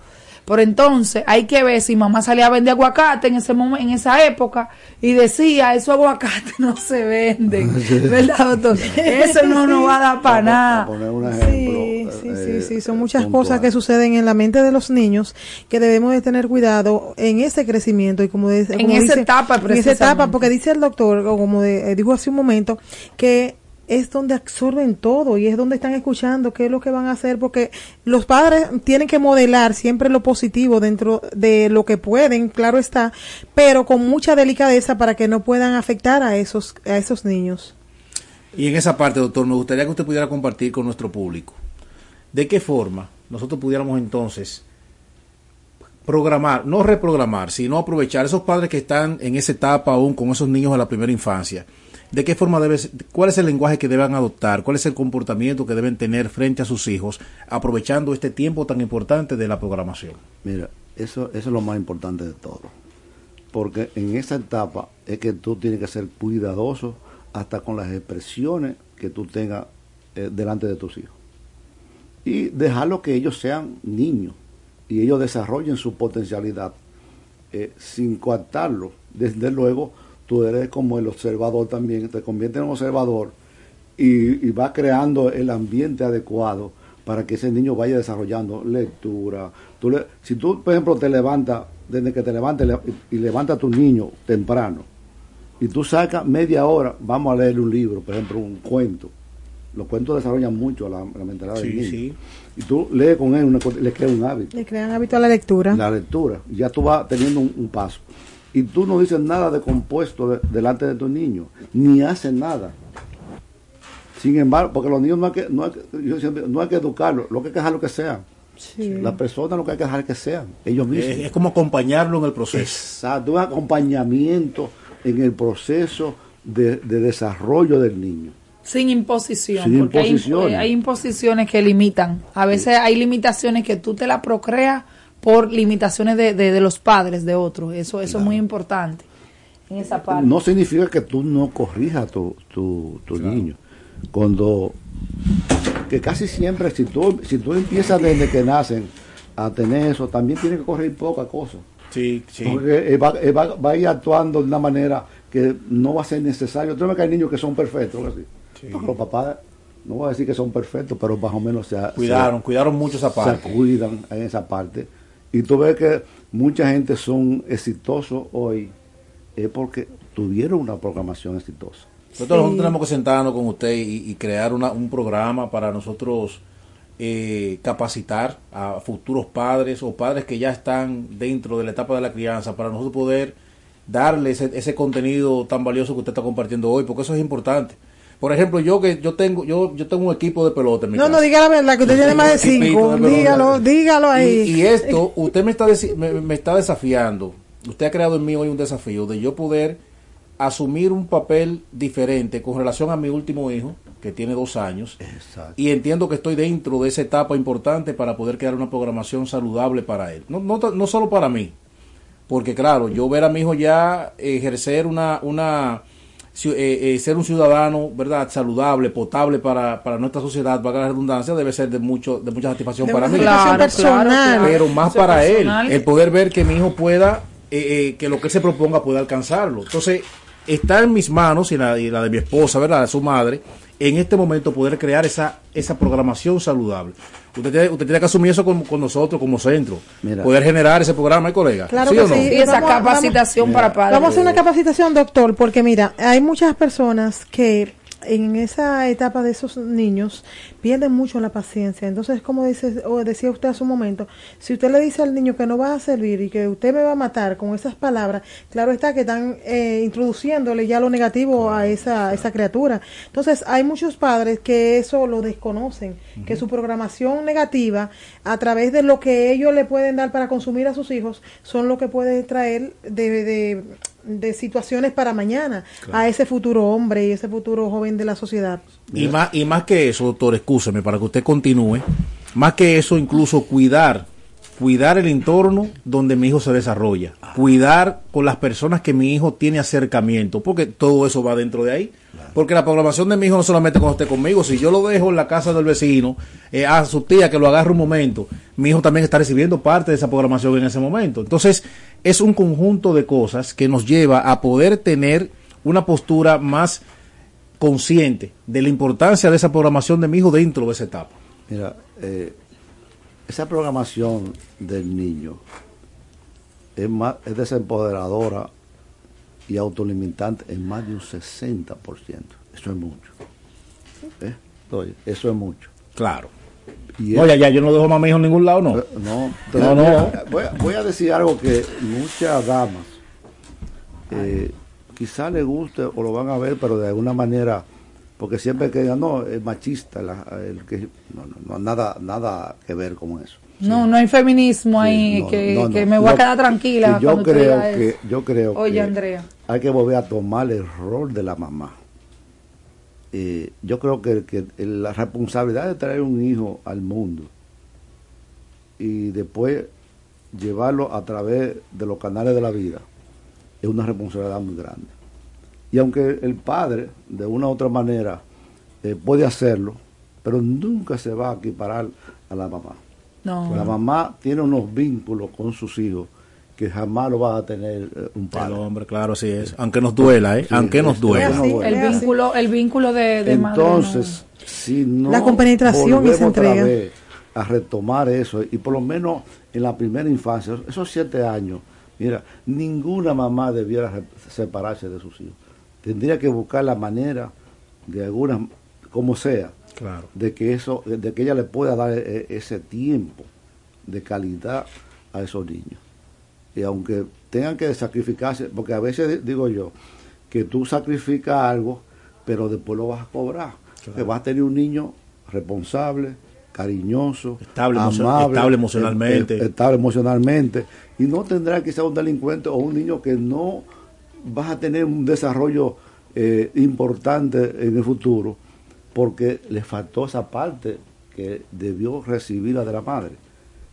Pero entonces hay que ver si mamá salía a vender aguacate en ese momento, en esa época y decía, esos aguacates no se venden, ¿verdad, doctor? Eso no nos va a dar para nada. poner un Sí, ejemplo. sí, eh, sí, sí, son muchas puntual. cosas que suceden en la mente de los niños que debemos de tener cuidado en ese crecimiento y como, de- En como esa dice- etapa, en esa etapa, porque dice el doctor, o como de- eh, dijo hace un momento, que es donde absorben todo y es donde están escuchando qué es lo que van a hacer porque los padres tienen que modelar siempre lo positivo dentro de lo que pueden, claro está, pero con mucha delicadeza para que no puedan afectar a esos a esos niños. Y en esa parte, doctor, me gustaría que usted pudiera compartir con nuestro público. ¿De qué forma nosotros pudiéramos entonces programar, no reprogramar, sino aprovechar esos padres que están en esa etapa aún con esos niños de la primera infancia? ¿De qué forma cuál es el lenguaje que deben adoptar? ¿Cuál es el comportamiento que deben tener frente a sus hijos, aprovechando este tiempo tan importante de la programación? Mira, eso, eso es lo más importante de todo. Porque en esa etapa es que tú tienes que ser cuidadoso hasta con las expresiones que tú tengas eh, delante de tus hijos. Y dejarlo que ellos sean niños y ellos desarrollen su potencialidad eh, sin coartarlo. Desde luego, tú eres como el observador también, te conviertes en un observador y, y va creando el ambiente adecuado para que ese niño vaya desarrollando lectura. Tú le- si tú, por ejemplo, te levantas, desde que te levantas le- y, levantas a tu niño temprano, y tú sacas media hora, vamos a leer un libro, por ejemplo, un cuento. Los cuentos desarrollan mucho la, la mentalidad del niño. sí. Y tú lees con él, una le creas un hábito Le crean hábito a la lectura. la lectura. Ya tú vas teniendo un, un paso. Y tú no dices nada de compuesto de- delante de tu niño, ni haces nada. Sin embargo, porque los niños no hay que, no hay que, yo siempre- no hay que educarlos, lo que hay que dejar que sean. Sí. Las personas lo que hay que dejar que sean, ellos mismos. Es, es como acompañarlo en el proceso. Exacto, un acompañamiento en el proceso de, de desarrollo del niño. Sin imposición, Sin porque hay- imposiciones. Hay, imposiciones que limitan. A veces hay limitaciones que tú te las procreas por limitaciones de, de, de los padres de otros. Eso, eso es muy importante en esa parte. No significa que tú no corrijas a tu, tu, tu niño. Cuando, que casi siempre, si tú, si tú empiezas desde que nacen a tener eso, también tienes que corregir poca cosa. Sí, sí. Porque él va, él va- va a ir actuando de una manera que no va a ser necesario. Tú ves que hay niños que son perfectos, así. Porque los papás, no voy a decir que son perfectos, pero más o menos se, Cuidaron, cuidaron mucho esa se, parte. se cuidan en esa parte. Y tú ves que mucha gente son exitosos hoy, es porque tuvieron una programación exitosa. Nosotros, nosotros tenemos que sentarnos con usted y, y crear una- un programa para nosotros eh, capacitar a futuros padres o padres que ya están dentro de la etapa de la crianza para nosotros poder darle ese, ese contenido tan valioso que usted está compartiendo hoy, porque eso es importante. Por ejemplo, yo que yo tengo yo yo tengo un equipo de pelota en mi No, casa. no, diga la verdad, que usted tiene más de cinco. de. Dígalo, dígalo ahí. Y, y esto, usted me está, me, me está desafiando. Usted ha creado en mí hoy un desafío de yo poder asumir un papel diferente con relación a mi último hijo, que tiene dos años. Exacto. Y entiendo que estoy dentro de esa etapa importante para poder crear una programación saludable para él. No, no, no solo para mí, porque claro, yo ver a mi hijo ya ejercer una, una eh, eh, ser un ciudadano, ¿verdad? Saludable, potable para, para nuestra sociedad, para la redundancia, debe ser de mucho, de mucha satisfacción De para mí. personal. Pero más para él, el poder ver que mi hijo pueda, eh, eh, que lo que él se proponga pueda alcanzarlo. Entonces, está en mis manos y la, y la de mi esposa, ¿verdad? De su madre, en este momento poder crear esa, esa programación saludable. Usted tiene, usted tiene que asumir eso con, con nosotros como centro. Mira. Poder generar ese programa, ¿eh, colega? Claro ¿Sí que o no? sí. Y esa Vamos a- capacitación para padres. Vamos a hacer una capacitación, doctor, porque mira, hay muchas personas que en esa etapa de esos niños pierden mucho la paciencia. Entonces, como dice, o decía usted hace un momento, si usted le dice al niño que no va a servir y que usted me va a matar con esas palabras, claro está que están eh, introduciéndole ya lo negativo a esa, esa criatura. Entonces, hay muchos padres que eso lo desconocen, que su programación negativa, a través de lo que ellos le pueden dar para consumir a sus hijos, son lo que puede traer de, de, de situaciones para mañana a ese futuro hombre y ese futuro joven de la sociedad. Y más, y más que eso, doctor, escúcheme, para que usted continúe, más que eso, incluso cuidar, cuidar el entorno donde mi hijo se desarrolla, cuidar con las personas que mi hijo tiene acercamiento, porque todo eso va dentro de ahí. Porque la programación de mi hijo no solamente cuando esté conmigo, si yo lo dejo en la casa del vecino, eh, a su tía que lo agarre un momento, mi hijo también está recibiendo parte de esa programación en ese momento. Entonces, es un conjunto de cosas que nos lleva a poder tener una postura más consciente de la importancia de esa programación de mi hijo dentro de esa etapa. Mira, eh, esa programación del niño es, más, es desempoderadora y autolimitante en más de un 60%. Eso es mucho. ¿Eh? Oye, eso es mucho. Claro. Y No, es- ya, ya, yo no dejo más a mi hijo en ningún lado, no. Eh, No, No, no. Voy, a- voy a decir algo que muchas damas eh, quizá le guste o lo van a ver, pero de alguna manera, porque siempre que digan, no, es machista, la- el que, no, no, no, nada, nada que ver con eso. No, no hay feminismo ahí Sí, no, que, no, no. que me voy a quedar tranquila. yo cuando creo que, eso. yo creo Oye, que Andrea. hay que volver a tomar el rol de la mamá. Eh, yo creo que, que la responsabilidad de traer un hijo al mundo y después llevarlo a través de los canales de la vida es una responsabilidad muy grande. Y aunque el padre, de una u otra manera, eh, puede hacerlo, pero nunca se va a equiparar a la mamá. No. La mamá tiene unos vínculos con sus hijos que jamás lo va a tener eh, un El padre. hombre, claro, así es. Aunque nos duela, ¿eh? Sí, Aunque nos duela. así. El vínculo, el vínculo de, de madre, Entonces, si no La compenetración y volvemos esa entrega. otra vez a retomar eso, y por lo menos en la primera infancia, esos siete años, mira, ninguna mamá debiera separarse de sus hijos. Tendría que buscar la manera de alguna, como sea, Claro. de que eso, de que ella le pueda dar e- ese tiempo de calidad a esos niños. Y aunque tengan que sacrificarse, porque a veces di- digo yo, que tú sacrificas algo, pero después lo vas a cobrar. Que vas a tener un niño responsable, cariñoso, Estable emo- estable emocionalmente. eh, eh, estable emocionalmente, y no tendrá quizá un delincuente o un niño que no vas a tener un desarrollo eh, importante en el futuro, porque le faltó esa parte que debió recibir la de la madre.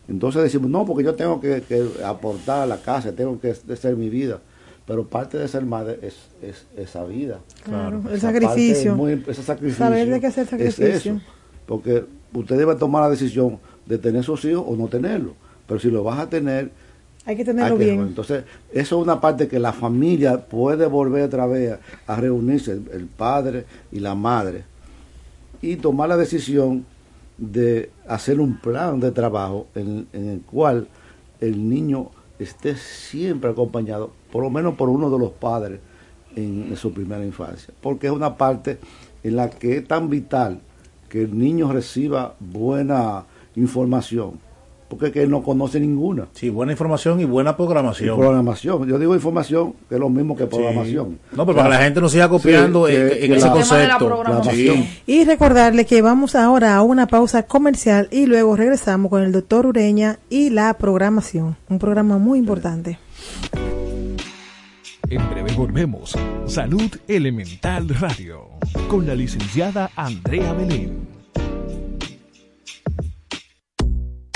Entonces decimos, no, porque yo tengo que, que aportar a la casa, tengo que ser mi vida. Pero parte de ser madre es, es esa vida. Claro, el sacrificio. es muy- ese sacrificio. Saber de qué hacer es sacrificio. eso. Porque usted debe tomar la decisión de tener sus hijos o no tenerlos. Pero si lo vas a tener, Hay que hay tenerlo que- bien. Entonces, eso es una parte que la familia puede volver otra vez a, a reunirse, el, el padre y la madre, y tomar la decisión de hacer un plan de trabajo en, en el cual el niño esté siempre acompañado, por lo menos por uno de los padres en, en su primera infancia, porque es una parte en la que es tan vital que el niño reciba buena información, porque es que él no conoce ninguna. Sí, buena información y buena Y programación. programación. Yo digo información, que es lo mismo que programación. No, pero para que la gente no siga copiando Sí, en, que- en que ese la- El tema de la concepto. programación. Sí. Y recordarle que vamos ahora a una pausa comercial y luego regresamos con el doctor Ureña y la programación. Un programa muy importante. En breve volvemos. Salud Elemental Radio. Con la licenciada Andrea Belén.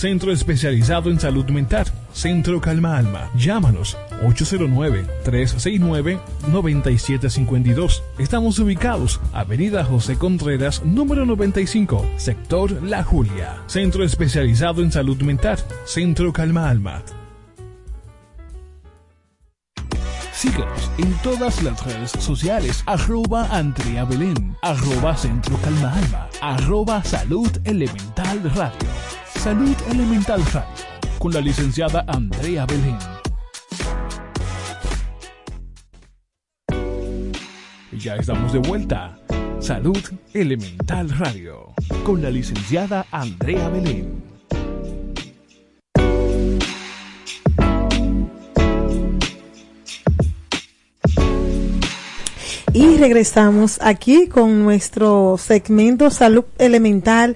Centro especializado en salud mental. Centro Calma Alma. Llámanos 809-369-9752. Estamos ubicados Avenida José Contreras, número 95, sector La Julia. Centro especializado en salud mental. Centro Calma Alma. Síguenos en todas las redes sociales. Arroba Andrea Belén. Arroba Centro Calma Alma. Arroba Salud Elemental Radio. Salud Elemental Radio. Con la licenciada Andrea Belén. Ya estamos de vuelta. Salud Elemental Radio. Con la licenciada Andrea Belén. Regresamos aquí con nuestro segmento Salud Elemental.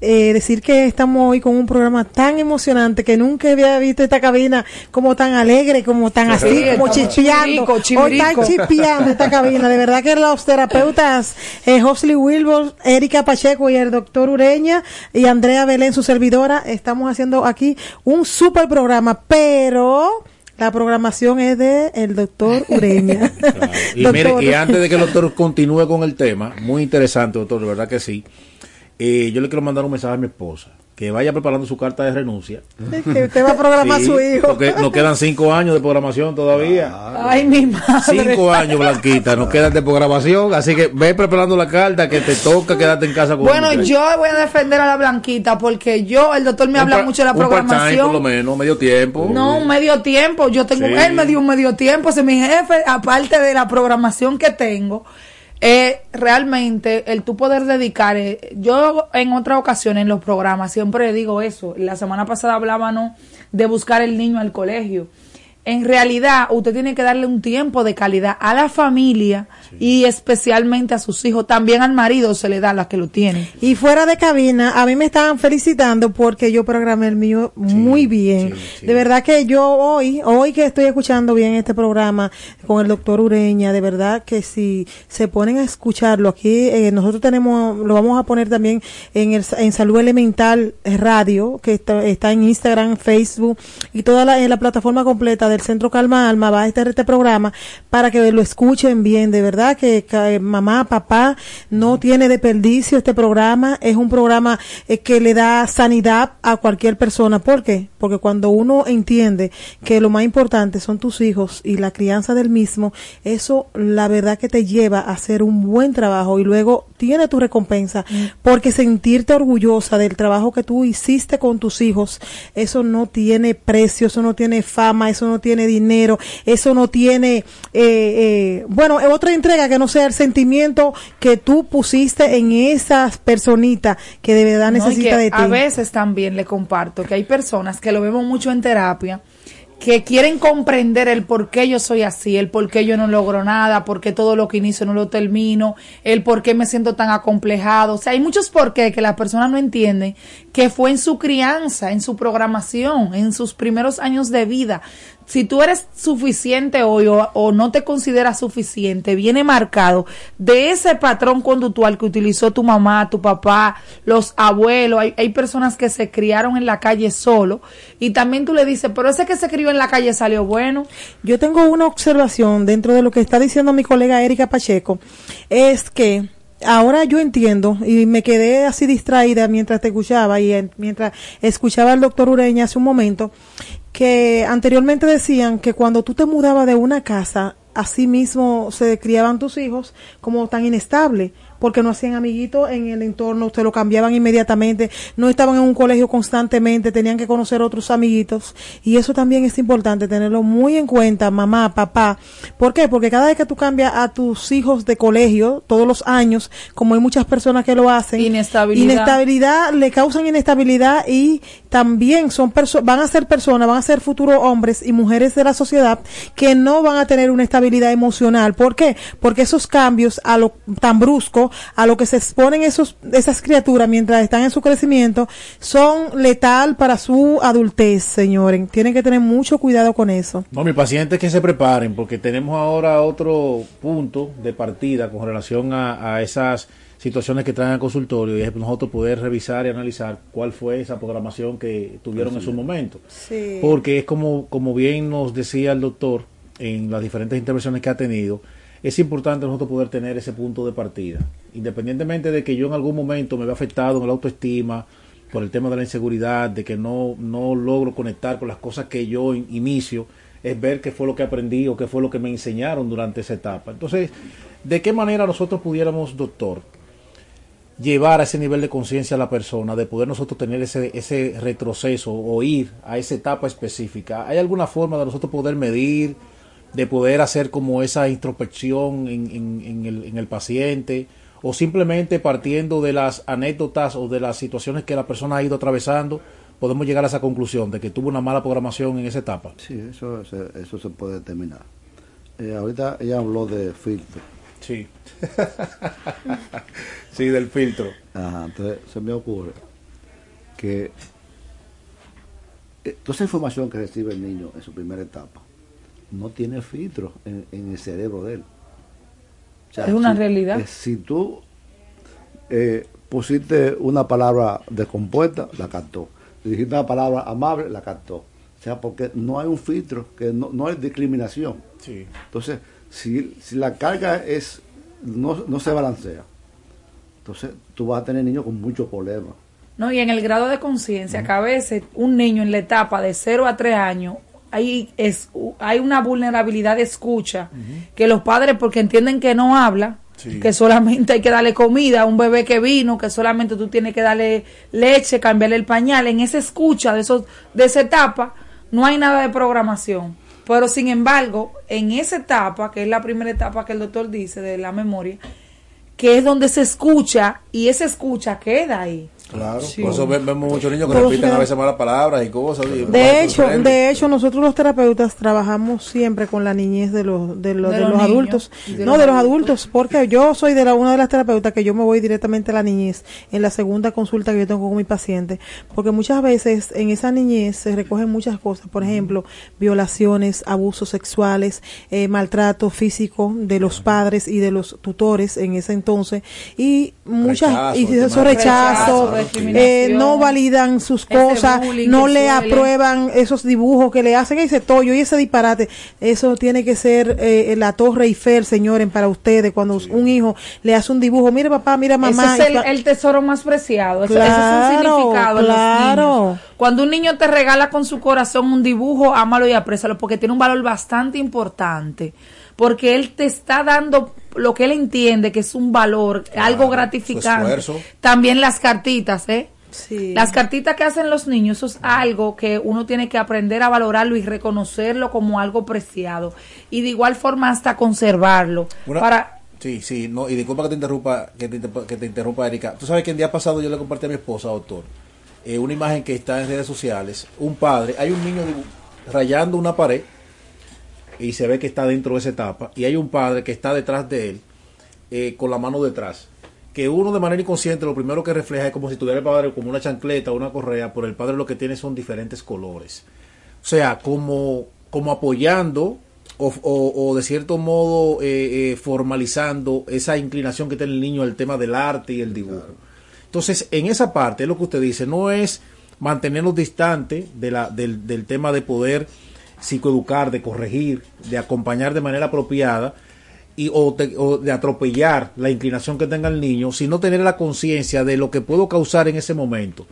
Eh, decir que estamos hoy con un programa tan emocionante que nunca había visto esta cabina como tan alegre, como tan así, Sí, como chispeando. Hoy chivirico. chispeando esta cabina. De verdad que los terapeutas eh, Josley Wilbur, Erika Pacheco y el doctor Ureña y Andrea Belén, su servidora, estamos haciendo aquí un super programa, pero la programación es de el doctor Ureña. Claro. Y, mire, y antes de que el doctor continúe con el tema, muy interesante, doctor, de verdad que sí. eh, yo le quiero mandar un mensaje a mi esposa, que vaya preparando su carta de renuncia. que usted va a programar a su hijo. Porque nos quedan cinco años de programación todavía. Ay, mi madre. Cinco años, Blanquita, nos quedan de programación. Así que ve preparando la carta que te toca quedarte en casa con Bueno, yo voy a defender a la Blanquita porque yo, el doctor me un habla par- mucho de la programación. por lo menos, medio tiempo. No, un medio tiempo. Yo tengo, Sí. él me dio un medio tiempo. Ese es mi jefe, aparte de la programación que tengo. Eh, realmente, el tú poder dedicar. eh, yo en otras ocasiones en los programas siempre digo eso. La semana pasada hablábamos de buscar el niño al colegio. En realidad usted tiene que darle un tiempo de calidad a la familia y especialmente a sus hijos. También al marido se le da la que lo tiene. Y fuera de cabina, a mí me estaban felicitando porque yo programé el mío muy bien. De verdad que yo hoy, hoy que estoy escuchando bien este programa con el doctor Ureña, de verdad que si se ponen a escucharlo aquí, eh, nosotros tenemos, lo vamos a poner también en, el, en Salud Elemental Radio, que está, está en Instagram, Facebook y toda la, en la plataforma completa del Centro Calma Alma va a estar este programa para que lo escuchen bien. De verdad que, que mamá, papá, no tiene desperdicio este programa. Es un programa eh, que le da sanidad a cualquier persona. ¿Por qué? Porque cuando uno entiende que lo más importante son tus hijos y la crianza del mismo, eso la verdad que te lleva a hacer un buen trabajo y luego tiene tu recompensa. Porque sentirte orgullosa del trabajo que tú hiciste con tus hijos, eso no tiene precio, eso no tiene fama, eso no tiene dinero, eso no tiene, eh, eh, bueno, otra entrega que no sea el sentimiento que tú pusiste en esas personitas que de verdad No, necesita de ti. A veces también le comparto que hay personas que lo vemos mucho en terapia que quieren comprender el por qué yo soy así, el por qué yo no logro nada, por qué todo lo que inicio no lo termino, el por qué me siento tan acomplejado. O sea, hay muchos por qué que las personas no entienden que fue en su crianza, en su programación, en sus primeros años de vida. Si tú eres suficiente hoy o, no te consideras suficiente, viene marcado de ese patrón conductual que utilizó tu mamá, tu papá, los abuelos. Hay, hay personas que se criaron en la calle solo y también tú le dices, pero ese que se crió en la calle salió bueno. Yo tengo una observación dentro de lo que está diciendo mi colega Erika Pacheco, es que ahora yo entiendo y me quedé así distraída mientras te escuchaba y mientras escuchaba al doctor Ureña hace un momento, que anteriormente decían que cuando tú te mudabas de una casa, así mismo se criaban tus hijos como tan inestable porque no hacían amiguitos en el entorno, se lo cambiaban inmediatamente, no estaban en un colegio constantemente, tenían que conocer otros amiguitos y eso también es importante tenerlo muy en cuenta, mamá, papá. ¿Por qué? Porque cada vez que tú cambias a tus hijos de colegio, todos los años, como hay muchas personas que lo hacen, Inestabilidad. inestabilidad le causan inestabilidad y también son perso- van a ser personas, van a ser futuros hombres y mujeres de la sociedad que no van a tener una estabilidad emocional. ¿Por qué? Porque esos cambios a lo tan brusco, a lo que se exponen esos esas criaturas mientras están en su crecimiento, son letal para su adultez, señores. Tienen que tener mucho cuidado con eso. No, mi paciente que se preparen porque tenemos ahora otro punto de partida con relación a, a esas situaciones que traen al consultorio y es nosotros poder revisar y analizar cuál fue esa programación que tuvieron en su momento. Sí. Porque es como, como bien nos decía el doctor en las diferentes intervenciones que ha tenido, es importante nosotros poder tener ese punto de partida. Independientemente de que yo en algún momento me vea afectado en la autoestima por el tema de la inseguridad, de que no, no logro conectar con las cosas que yo in- inicio, es ver qué fue lo que aprendí o qué fue lo que me enseñaron durante esa etapa. Entonces, ¿de qué manera nosotros pudiéramos, doctor, llevar a ese nivel de conciencia a la persona, de poder nosotros tener ese, ese retroceso o ir a esa etapa específica? ¿Hay alguna forma de nosotros poder medir, de poder hacer como esa introspección en, en- en el, en el paciente? ¿O simplemente partiendo de las anécdotas o de las situaciones que la persona ha ido atravesando, podemos llegar a esa conclusión de que tuvo una mala programación en esa etapa? Sí, eso, se- eso se puede determinar. Eh, ahorita ella habló de filtro. Sí. sí, del filtro. Ajá, entonces se me ocurre que eh, toda esa información que recibe el niño en su primera etapa no tiene filtro en, en el cerebro de él. O Es una si- realidad. eh, si tú eh, pusiste una palabra descompuesta, la captó. Si dijiste una palabra amable, la captó. O sea, porque no hay un filtro, que no, no hay discriminación. Sí. Entonces, si, si la carga es no, no se balancea, entonces tú vas a tener niños con muchos problemas. No, y en el grado de conciencia, que a veces un niño en la etapa de 0 a 3 años, hay, es, hay una vulnerabilidad de escucha que los padres, porque entienden que no habla, Sí. que solamente hay que darle comida a un bebé que vino, que solamente tú tienes que darle leche, cambiarle el pañal, en esa escucha de, esos, de esa etapa no hay nada de programación. Pero sin embargo, en esa etapa, que es la primera etapa que el doctor dice de la memoria, que es donde se escucha y esa escucha queda ahí. Claro, por eso ve- vemos muchos niños que repiten a veces malas palabras y cosas. y- De hecho, de hecho, nosotros los terapeutas trabajamos siempre con la niñez de los de los, De de los los niños adultos, de no los de los adultos. adultos, porque yo soy de la una de las terapeutas que yo me voy directamente a la niñez en la segunda consulta que yo tengo con mi paciente, porque muchas veces en esa niñez se recogen muchas cosas, por ejemplo, violaciones, abusos sexuales, eh, maltrato físico de los padres y de los tutores en ese entonces y muchas Rechazo, y esos rechazos, rechazo, eh, no validan sus cosas, bullying no le suele- aprueban esos dibujos que le hacen ese tollo y ese disparate. Eso tiene que ser eh, la torre Eiffel, señores, para ustedes. Cuando un hijo le hace un dibujo, mire papá, mira mamá. Ese es el, tesoro más preciado. Ese, ese Claro, es un significado los claro. niños. Cuando un niño te regala con su corazón un dibujo, ámalo y aprécialo porque tiene un valor bastante importante. Porque él te está dando lo que él entiende que es un valor, algo gratificante. esfuerzo. También las cartitas, ¿eh? Sí. Las cartitas que hacen los niños, eso es algo que uno tiene que aprender a valorarlo y reconocerlo como algo preciado. Y de igual forma hasta conservarlo. Una- para Sí, sí, no, y disculpa que te interrumpa, que te, interrumpa- que te interrumpa, Erika. Tú sabes que el día pasado yo le compartí a mi esposa, doctor, eh, una imagen que está en redes sociales. Un padre, hay un niño rayando una pared y se ve que está dentro de esa etapa, y hay un padre que está detrás de él eh, con la mano detrás. Que uno de manera inconsciente lo primero que refleja es como si tuviera el padre como una chancleta o una correa, pero el padre lo que tiene son diferentes colores. O sea, como, como apoyando o, o- o de cierto modo eh, eh, formalizando esa inclinación que tiene el niño al tema del arte y el dibujo. Entonces, en esa parte, es lo que usted dice, no es mantenernos distantes de la, del, del tema de poder psicoeducar, de corregir, de acompañar de manera apropiada y, o, de, o de atropellar la inclinación que tenga el niño, sino tener la conciencia de lo que puedo causar en ese momento,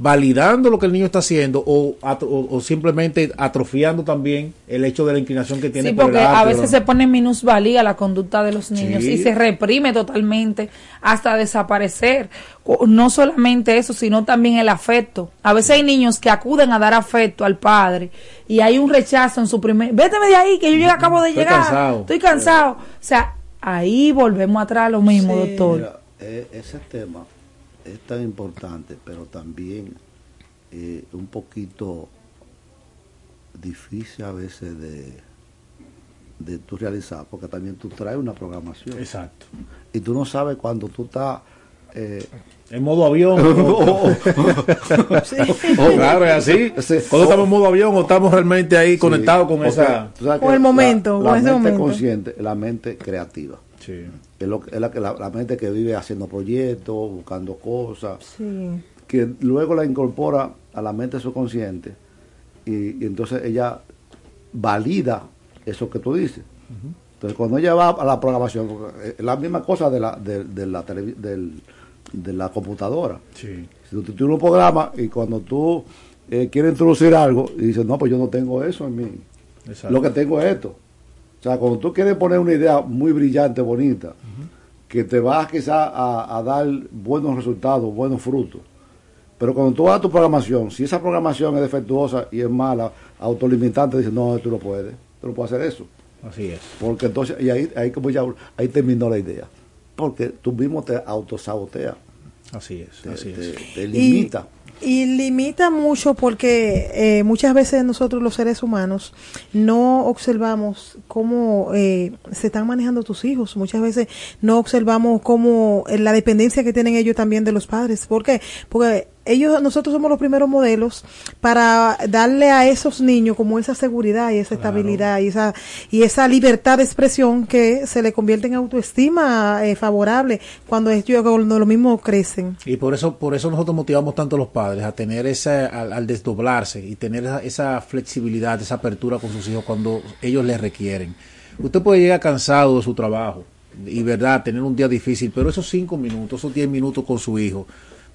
validando lo que el niño está haciendo o, o, o simplemente atrofiando también el hecho de la inclinación que tiene Sí, por porque el arte, a veces se pone en minusvalía la conducta de los niños Sí. y se reprime totalmente hasta desaparecer. No solamente eso, sino también el afecto. A veces hay niños que acuden a dar afecto al padre y hay un rechazo en su primer... Véteme de ahí, que yo ya acabo de Estoy llegar. cansado. Estoy cansado. O sea, ahí volvemos atrás a lo mismo, Sí. doctor. Mira, eh, ese tema es tan importante, pero también eh, un poquito difícil a veces de, de tú realizar, porque también tú traes una programación Exacto. y tú no sabes cuando tú estás... eh, En modo avión. o- claro, es así. Sí. Cuando estamos en modo avión o estamos realmente ahí conectados con esa... Con el momento, la, mente momento. consciente, la mente creativa. Sí. Es, lo, es la, que- la, la mente que vive haciendo proyectos, buscando cosas. Sí. que luego la incorpora a la mente subconsciente y, y entonces ella valida eso que tú dices. Entonces cuando ella va a la programación, es la misma cosa de la, de, de la, televi- del- de la computadora. Sí. Si tú tienes un programa y cuando tú eh, quieres introducir algo y dices, no, pues yo no tengo eso en mí. Exacto. Lo que tengo es esto. O sea, cuando tú quieres poner una idea muy brillante, bonita, que te va quizá a, a dar buenos resultados, buenos frutos. Pero cuando tú vas a tu programación, si esa programación es defectuosa y es mala, autolimitante, dices, no, tú no puedes, tú no puedes hacer eso. Así es. Porque entonces, y ahí, ahí como ya, ahí terminó la idea. Porque tú mismo te autosaboteas, Así es. te, Así te- es. te limita. Y limita mucho porque eh, muchas veces nosotros los seres humanos no observamos cómo eh, se están manejando tus hijos. Muchas veces no observamos cómo eh, la dependencia que tienen ellos también de los padres. ¿Por qué? Porque ellos, nosotros somos los primeros modelos para darle a esos niños como esa seguridad y esa estabilidad y esa y esa libertad de expresión que se le convierte en autoestima eh, favorable cuando ellos cuando lo mismo crecen. Y por eso, por eso nosotros motivamos tanto a los padres a tener esa, al, al desdoblarse y tener esa, esa flexibilidad, esa apertura con sus hijos cuando ellos les requieren. Usted puede llegar cansado de su trabajo y verdad, tener un día difícil, pero esos cinco minutos, esos diez minutos con su hijo,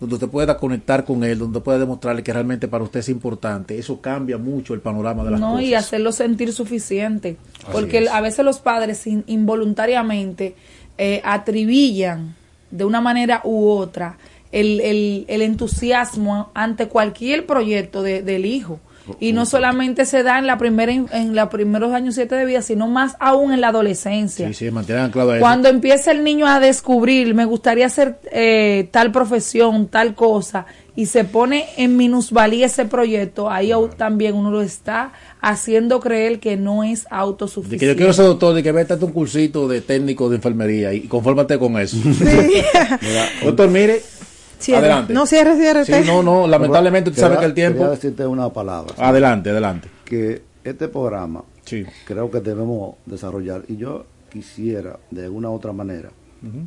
donde usted pueda conectar con él, donde pueda demostrarle que realmente para usted es importante, eso cambia mucho el panorama de las no, cosas. y hacerlo sentir suficiente. Así Porque es. a veces los padres in- involuntariamente eh, atribillan de una manera u otra el, el, el entusiasmo ante cualquier proyecto de- del hijo. Y no solamente se da en la primera en los primeros años siete de vida, sino más aún en la adolescencia. Sí, sí, mantienen anclado. Cuando empieza el niño a descubrir, me gustaría hacer eh, tal profesión, tal cosa, y se pone en minusvalía ese proyecto, ahí au- también uno lo está haciendo creer que no es De autosuficiente. que yo quiero ser doctor, de que vete a un cursito de técnico de enfermería y confórmate con eso. doctor, mire, Cierre. adelante. No cierre, cierre. Sí, no, no, lamentablemente usted sabe Quería- que el tiempo... Quería decirte una palabra. Adelante, adelante. Que este programa Sí. creo que debemos desarrollar. Y yo quisiera, de alguna u otra manera,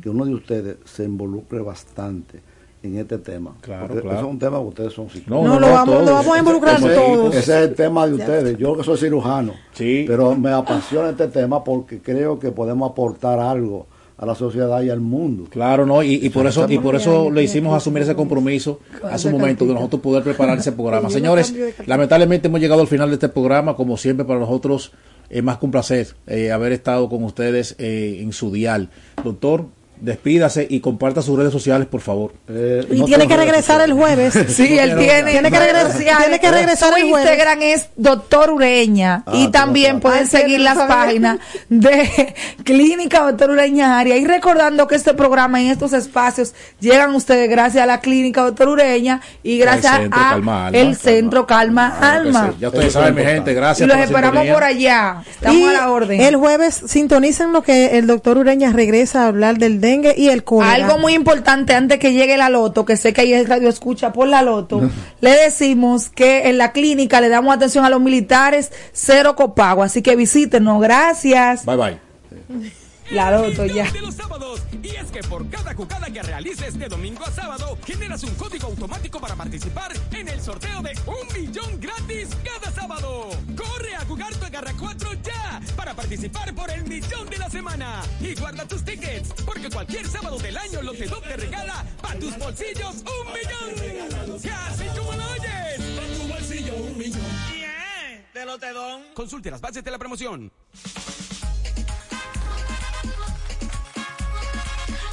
que uno de ustedes se involucre bastante en este tema. Claro, Porque claro. eso es un tema que ustedes son psicólogos. No, lo vamos- lo vamos a involucrar Ese- todos. Ese es el tema de ustedes. Yo que soy cirujano, Sí. pero me apasiona este tema porque creo que podemos aportar algo a la sociedad y al mundo. Claro, no, y, y por eso y por eso le hicimos asumir ese compromiso hace un momento de nosotros poder preparar ese programa. Señores, lamentablemente hemos llegado al final de este programa, como siempre para nosotros es más que un placer eh, haber estado con ustedes eh, en su dial. Doctor, despídase y comparta sus redes sociales, por favor. Eh, Y no tiene que regresar el jueves. Sí, él tiene, Tiene que regresar- tiene que regresar Su el jueves. Instagram es Doctor Ureña. Ah, y también pueden seguir las páginas de Clínica Doctor Ureña Aria. Y recordando que este programa y estos espacios llegan ustedes gracias a la Clínica Doctor Ureña y gracias Al Centro a Calma Alma. el Centro Calma Alma. sí. Ya ustedes saben, mi gente, importante. Y gracias los por esperamos sintonía. por allá. Estamos Y a la orden. el jueves sintonicen lo que el doctor Ureña regresa a hablar del dengue y el cólera. Algo muy importante antes que llegue la loto, que sé que ahí es radio escucha por la loto, le decimos que en la clínica le damos atención a los militares, cero copago, así que visítenos, gracias. Bye bye. La loto ya. de los sábados. Y es que por cada jugada que realices de domingo a sábado, generas un código automático para participar en el sorteo de un millón gratis cada sábado. Corre a jugar tu Agarra 4 ya para participar por el millón de la semana. Y guarda tus tickets, porque cualquier sábado del año Lotedom te regala para tus bolsillos un millón. Así como lo oyes. Para tu bolsillo un millón. de Lotedom. Consulte las bases de la promoción.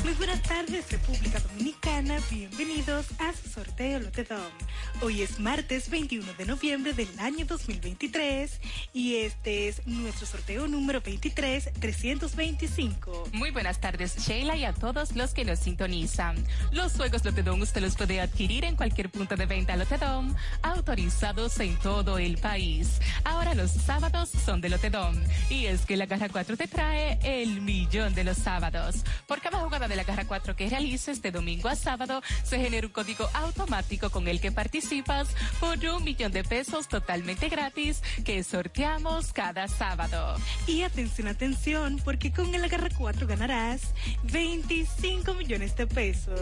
Muy buenas tardes, República Dominicana. Bienvenidos a su sorteo Lotedom. Hoy es martes 21 de noviembre del año 2023 y este es nuestro sorteo número 23-325. Muy buenas tardes, Sheila, y a todos los que nos sintonizan. Los juegos Lotedom usted los puede adquirir en cualquier punto de venta Lotedom, autorizados en todo el país. Ahora los sábados son de Lotedom, y es que la Garra 4 te trae el millón de los sábados. Por cada jugada de la Garra 4 que realices de domingo a sábado, se genera un código automático con el que participas por un millón de pesos totalmente gratis que sorteamos cada sábado. Y atención, atención, porque con el Agarra 4 ganarás 25 millones de pesos.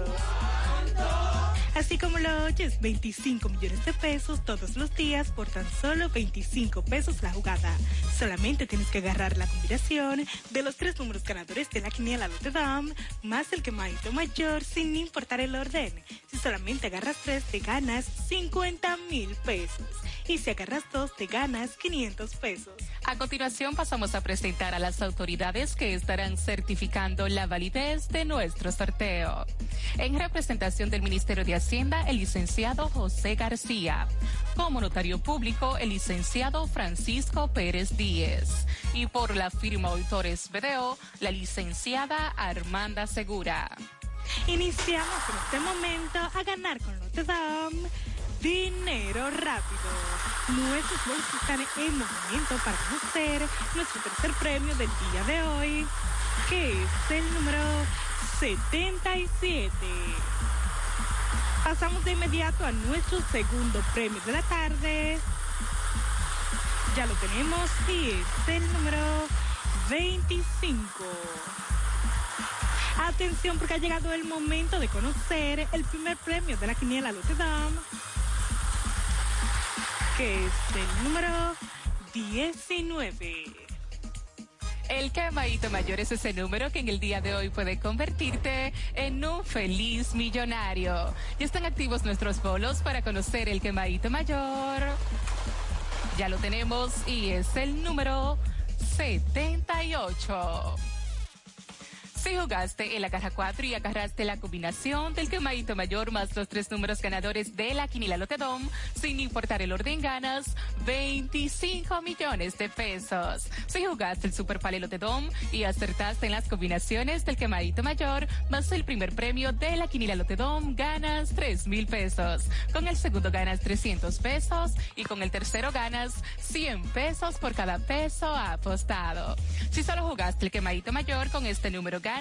Así como lo oyes, 25 millones de pesos todos los días por tan solo 25 pesos la jugada. Solamente tienes que agarrar la combinación de los tres números ganadores de la quiniela Lotedom más el quemadito mayor sin importar el orden. Si solamente agarras tres, te ganas 50 mil pesos. Y si agarras dos, te ganas 500 pesos. A continuación pasamos a presentar a las autoridades que estarán certificando la validez de nuestro sorteo. En representación del Ministerio de Hacienda, el licenciado José García. Como notario público, el licenciado Francisco Pérez Díez. Y por la firma Auditores Video, la licenciada Armanda Segura. Iniciamos en este momento a ganar con Lotedom dinero rápido. Nuestros bolsos están en movimiento para conocer nuestro tercer premio del día de hoy, que es el número 77. Pasamos de inmediato a nuestro segundo premio de la tarde. Ya lo tenemos y es el número 25. Atención porque ha llegado el momento de conocer el primer premio de la quiniela Lotedom, que es el número 19. El quemadito mayor es ese número que en el día de hoy puede convertirte en un feliz millonario. Ya están activos nuestros bolos para conocer el quemadito mayor. Ya lo tenemos y es el número 78. Si jugaste en la caja 4 y agarraste la combinación del quemadito mayor más los tres números ganadores de la quinila Lotedom, sin importar el orden ganas, 25 millones de pesos. Si jugaste el Super Pale Lotedom y acertaste en las combinaciones del quemadito mayor más el primer premio de la quinila Lotedom, ganas 3 mil pesos. Con el segundo ganas 300 pesos y con el tercero ganas 100 pesos por cada peso apostado. Si solo jugaste el quemadito mayor con este número ganas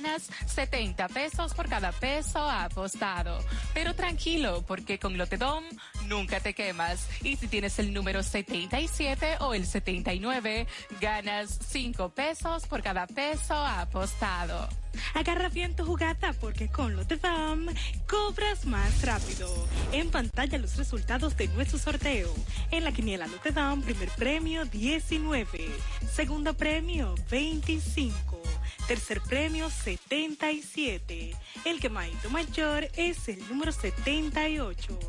70 pesos por cada peso apostado. Pero tranquilo, porque con Lotedom nunca te quemas. Y si tienes el número 77 o el 79, ganas 5 pesos por cada peso apostado. Agarra bien tu jugada porque con Lotedom cobras más rápido. En pantalla los resultados de nuestro sorteo. En la quiniela Lotedom, primer premio 19, segundo premio 25. Tercer premio 77. El quemadito mayor es el número 78.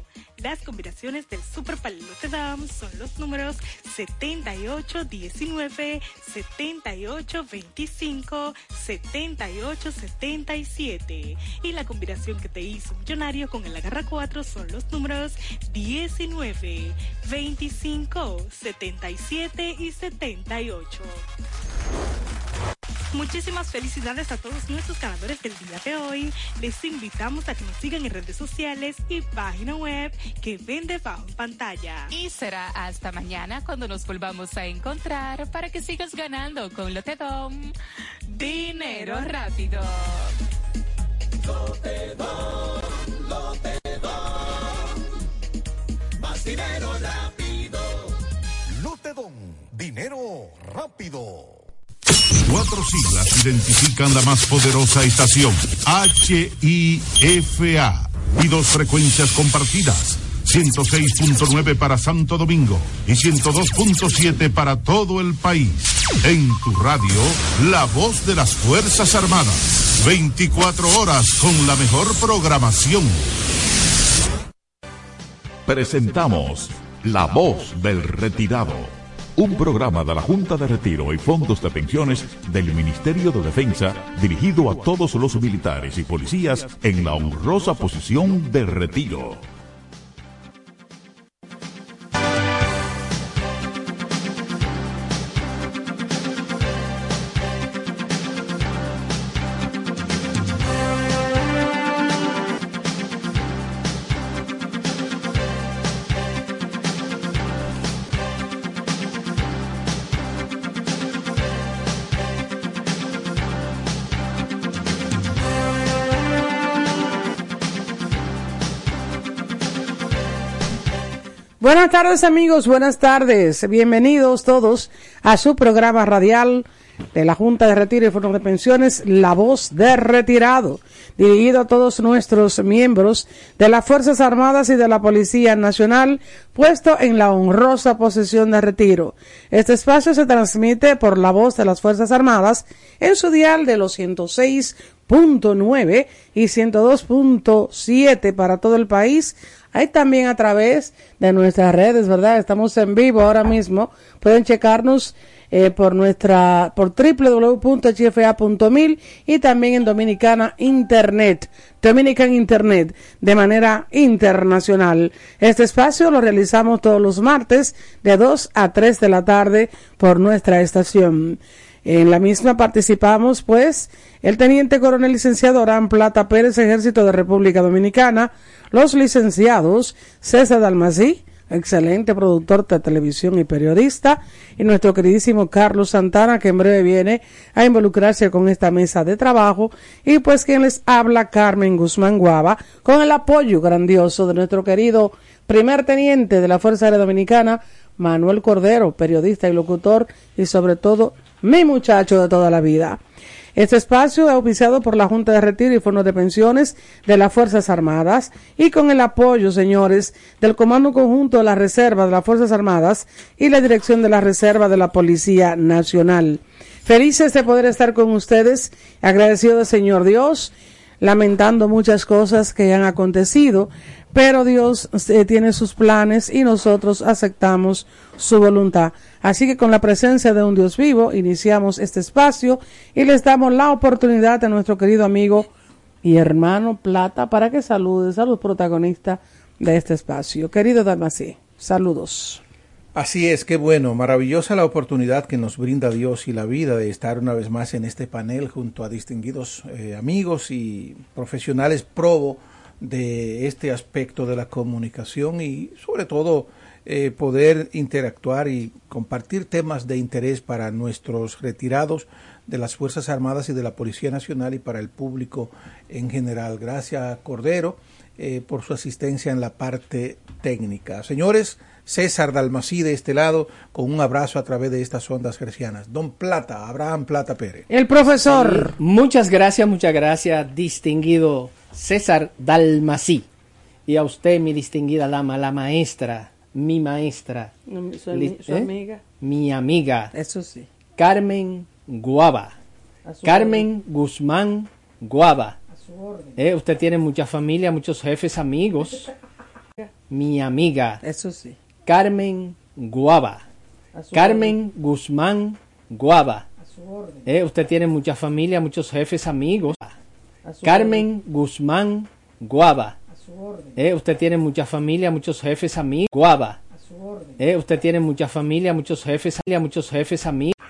Las combinaciones del Super Palote Dam son los números 7819, 7825, 7877. Y la combinación que te hizo millonario con el agarra 4 son los números 19, 25, 77 y 78. Muchísimas felicidades a todos nuestros ganadores del día de hoy. Les invitamos a que nos sigan en redes sociales y página web que ven debajo en pantalla. Y será hasta mañana cuando nos volvamos a encontrar para que sigas ganando con Lotedom. Dinero rápido. Lotedom, Lotedom. Más dinero rápido. Lotedom, dinero rápido. Cuatro siglas identifican la más poderosa estación, HIFA, y dos frecuencias compartidas, 106.9 para Santo Domingo y 102.7 para todo el país. En tu radio, la voz de las Fuerzas Armadas, 24 horas con la mejor programación. Presentamos La Voz del Retirado un programa de la Junta de Retiro y Fondos de Pensiones del Ministerio de Defensa dirigido a todos los militares y policías en la honrosa posición de retiro. Tardes amigos, buenas tardes. Bienvenidos todos a su programa radial de la Junta de Retiro y Fondos de Pensiones, La Voz de Retirado, dirigido a todos nuestros miembros de las Fuerzas Armadas y de la Policía Nacional, puesto en la honrosa posición de retiro. Este espacio se transmite por la voz de las Fuerzas Armadas en su dial de los 106.9 y 102.7 para todo el país hay también a través de nuestras redes, ¿verdad? Estamos en vivo ahora mismo. Pueden checarnos eh, por nuestra, por www.hfa.mil y también en Dominicana Internet, Dominican Internet, de manera internacional. Este espacio lo realizamos todos los martes de 2 a 3 de la tarde por nuestra estación. En la misma participamos, pues, el teniente coronel licenciado Orán Plata Pérez, Ejército de República Dominicana, los licenciados César Dalmasí, excelente productor de televisión y periodista, y nuestro queridísimo Carlos Santana, que en breve viene a involucrarse con esta mesa de trabajo, y pues quien les habla, Carmen Guzmán Guava, con el apoyo grandioso de nuestro querido primer teniente de la Fuerza Aérea Dominicana, Manuel Cordero, periodista y locutor, y sobre todo mi muchacho de toda la vida. Este espacio es auspiciado por la Junta de Retiro y Fondos de Pensiones de las Fuerzas Armadas y con el apoyo, señores, del Comando Conjunto de la Reserva de las Fuerzas Armadas y la Dirección de la Reserva de la Policía Nacional. Felices de poder estar con ustedes, agradecido al Señor Dios, lamentando muchas cosas que han acontecido, pero Dios eh, tiene sus planes y nosotros aceptamos su voluntad. Así que con la presencia de un Dios vivo iniciamos este espacio y les damos la oportunidad a nuestro querido amigo y hermano Plata para que saludes a los protagonistas de este espacio. Querido Dalmací, saludos. Así es, qué bueno, maravillosa la oportunidad que nos brinda Dios y la vida de estar una vez más en este panel junto a distinguidos eh, amigos y profesionales probo de este aspecto de la comunicación y sobre todo eh, poder interactuar y compartir temas de interés para nuestros retirados de las Fuerzas Armadas y de la Policía Nacional y para el público en general. Gracias, Cordero, eh, por su asistencia en la parte técnica. Señores, César Dalmací de este lado, con un abrazo a través de estas ondas gercianas. Don Plata, Abraham Plata Pérez. El profesor. muchas gracias, muchas gracias, distinguido César Dalmací. Y a usted, mi distinguida dama, la maestra, mi maestra. su, ¿eh? amiga. Mi amiga. Eso sí. Carmen Guava. Carmen Guzmán Guava. Eh, usted tiene mucha familia, muchos jefes, amigos. Mi amiga. Eso sí. Carmen Guava. Carmen Guzmán Guava. Eh, usted tiene mucha familia, muchos jefes, amigos. Carmen Guzmán Guava. Eh, usted tiene mucha familia, muchos jefes, amigos. Guava. Eh, usted tiene mucha familia, muchos jefes, muchos jefes, amigos.